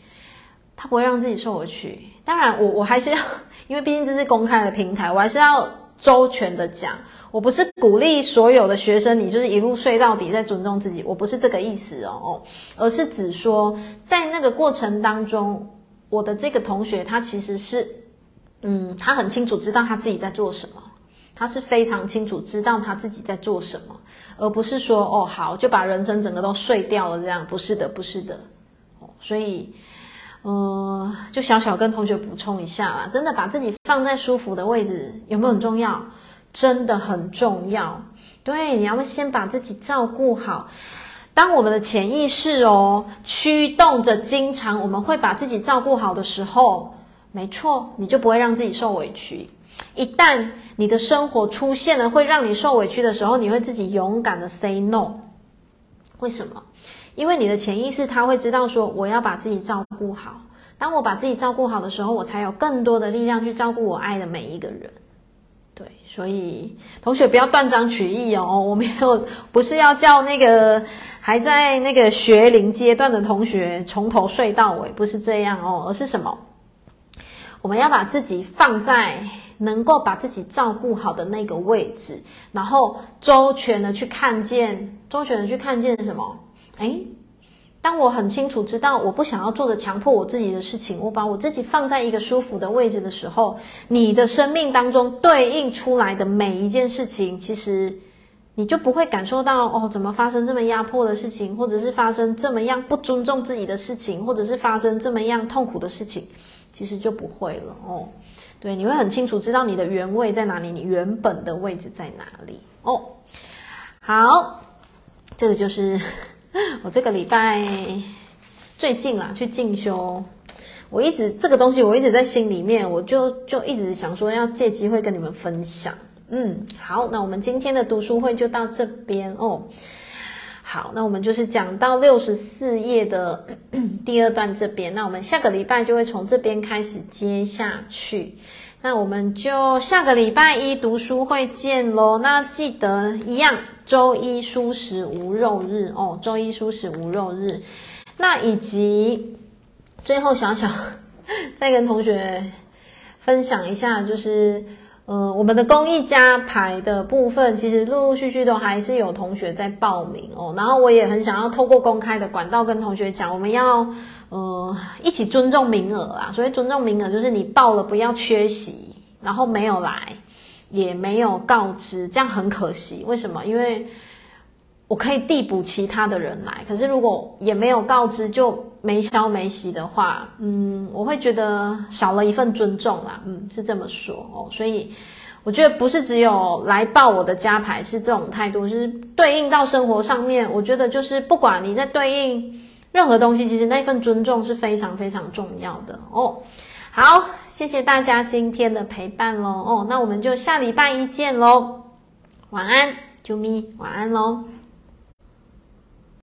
[SPEAKER 1] 他不会让自己受委屈。当然我，我还是要。因为毕竟这是公开的平台，我还是要周全的讲。我不是鼓励所有的学生，你就是一路睡到底，在尊重自己。我不是这个意思哦，而是指说，在那个过程当中，我的这个同学他其实是，嗯，他很清楚知道他自己在做什么，他是非常清楚知道他自己在做什么，而不是说哦好就把人生整个都睡掉了这样，不是的，不是的，哦，所以。呃，就小小跟同学补充一下啦，真的把自己放在舒服的位置，有没有很重要？真的很重要。对，你要先把自己照顾好。当我们的潜意识哦驱动着，经常我们会把自己照顾好的时候，没错，你就不会让自己受委屈。一旦你的生活出现了会让你受委屈的时候，你会自己勇敢的 say no。为什么？因为你的潜意识他会知道说，我要把自己照顾好。当我把自己照顾好的时候，我才有更多的力量去照顾我爱的每一个人。对，所以同学不要断章取义哦，我没有，不是要叫那个还在那个学龄阶段的同学从头睡到尾，不是这样哦，而是什么？我们要把自己放在能够把自己照顾好的那个位置，然后周全的去看见，周全的去看见什么？诶，当我很清楚知道我不想要做的强迫我自己的事情，我把我自己放在一个舒服的位置的时候，你的生命当中对应出来的每一件事情，其实你就不会感受到哦，怎么发生这么压迫的事情，或者是发生这么样不尊重自己的事情，或者是发生这么样痛苦的事情，其实就不会了哦。对，你会很清楚知道你的原位在哪里，你原本的位置在哪里哦。好，这个就是。我这个礼拜最近啦，去进修，我一直这个东西我一直在心里面，我就就一直想说要借机会跟你们分享。嗯，好，那我们今天的读书会就到这边哦。好，那我们就是讲到六十四页的 第二段这边，那我们下个礼拜就会从这边开始接下去。那我们就下个礼拜一读书会见喽。那记得一样，周一蔬食无肉日哦，周一蔬食无肉日。那以及最后小小 再跟同学分享一下，就是。呃，我们的公益加牌的部分，其实陆陆续续都还是有同学在报名哦。然后我也很想要透过公开的管道跟同学讲，我们要呃一起尊重名额啊。所以尊重名额就是你报了不要缺席，然后没有来也没有告知，这样很可惜。为什么？因为我可以递补其他的人来，可是如果也没有告知就没消没息的话，嗯，我会觉得少了一份尊重啦，嗯，是这么说哦，所以我觉得不是只有来报我的家排是这种态度，就是对应到生活上面，我觉得就是不管你在对应任何东西，其实那份尊重是非常非常重要的哦。好，谢谢大家今天的陪伴喽，哦，那我们就下礼拜一见喽，晚安，啾咪，晚安喽。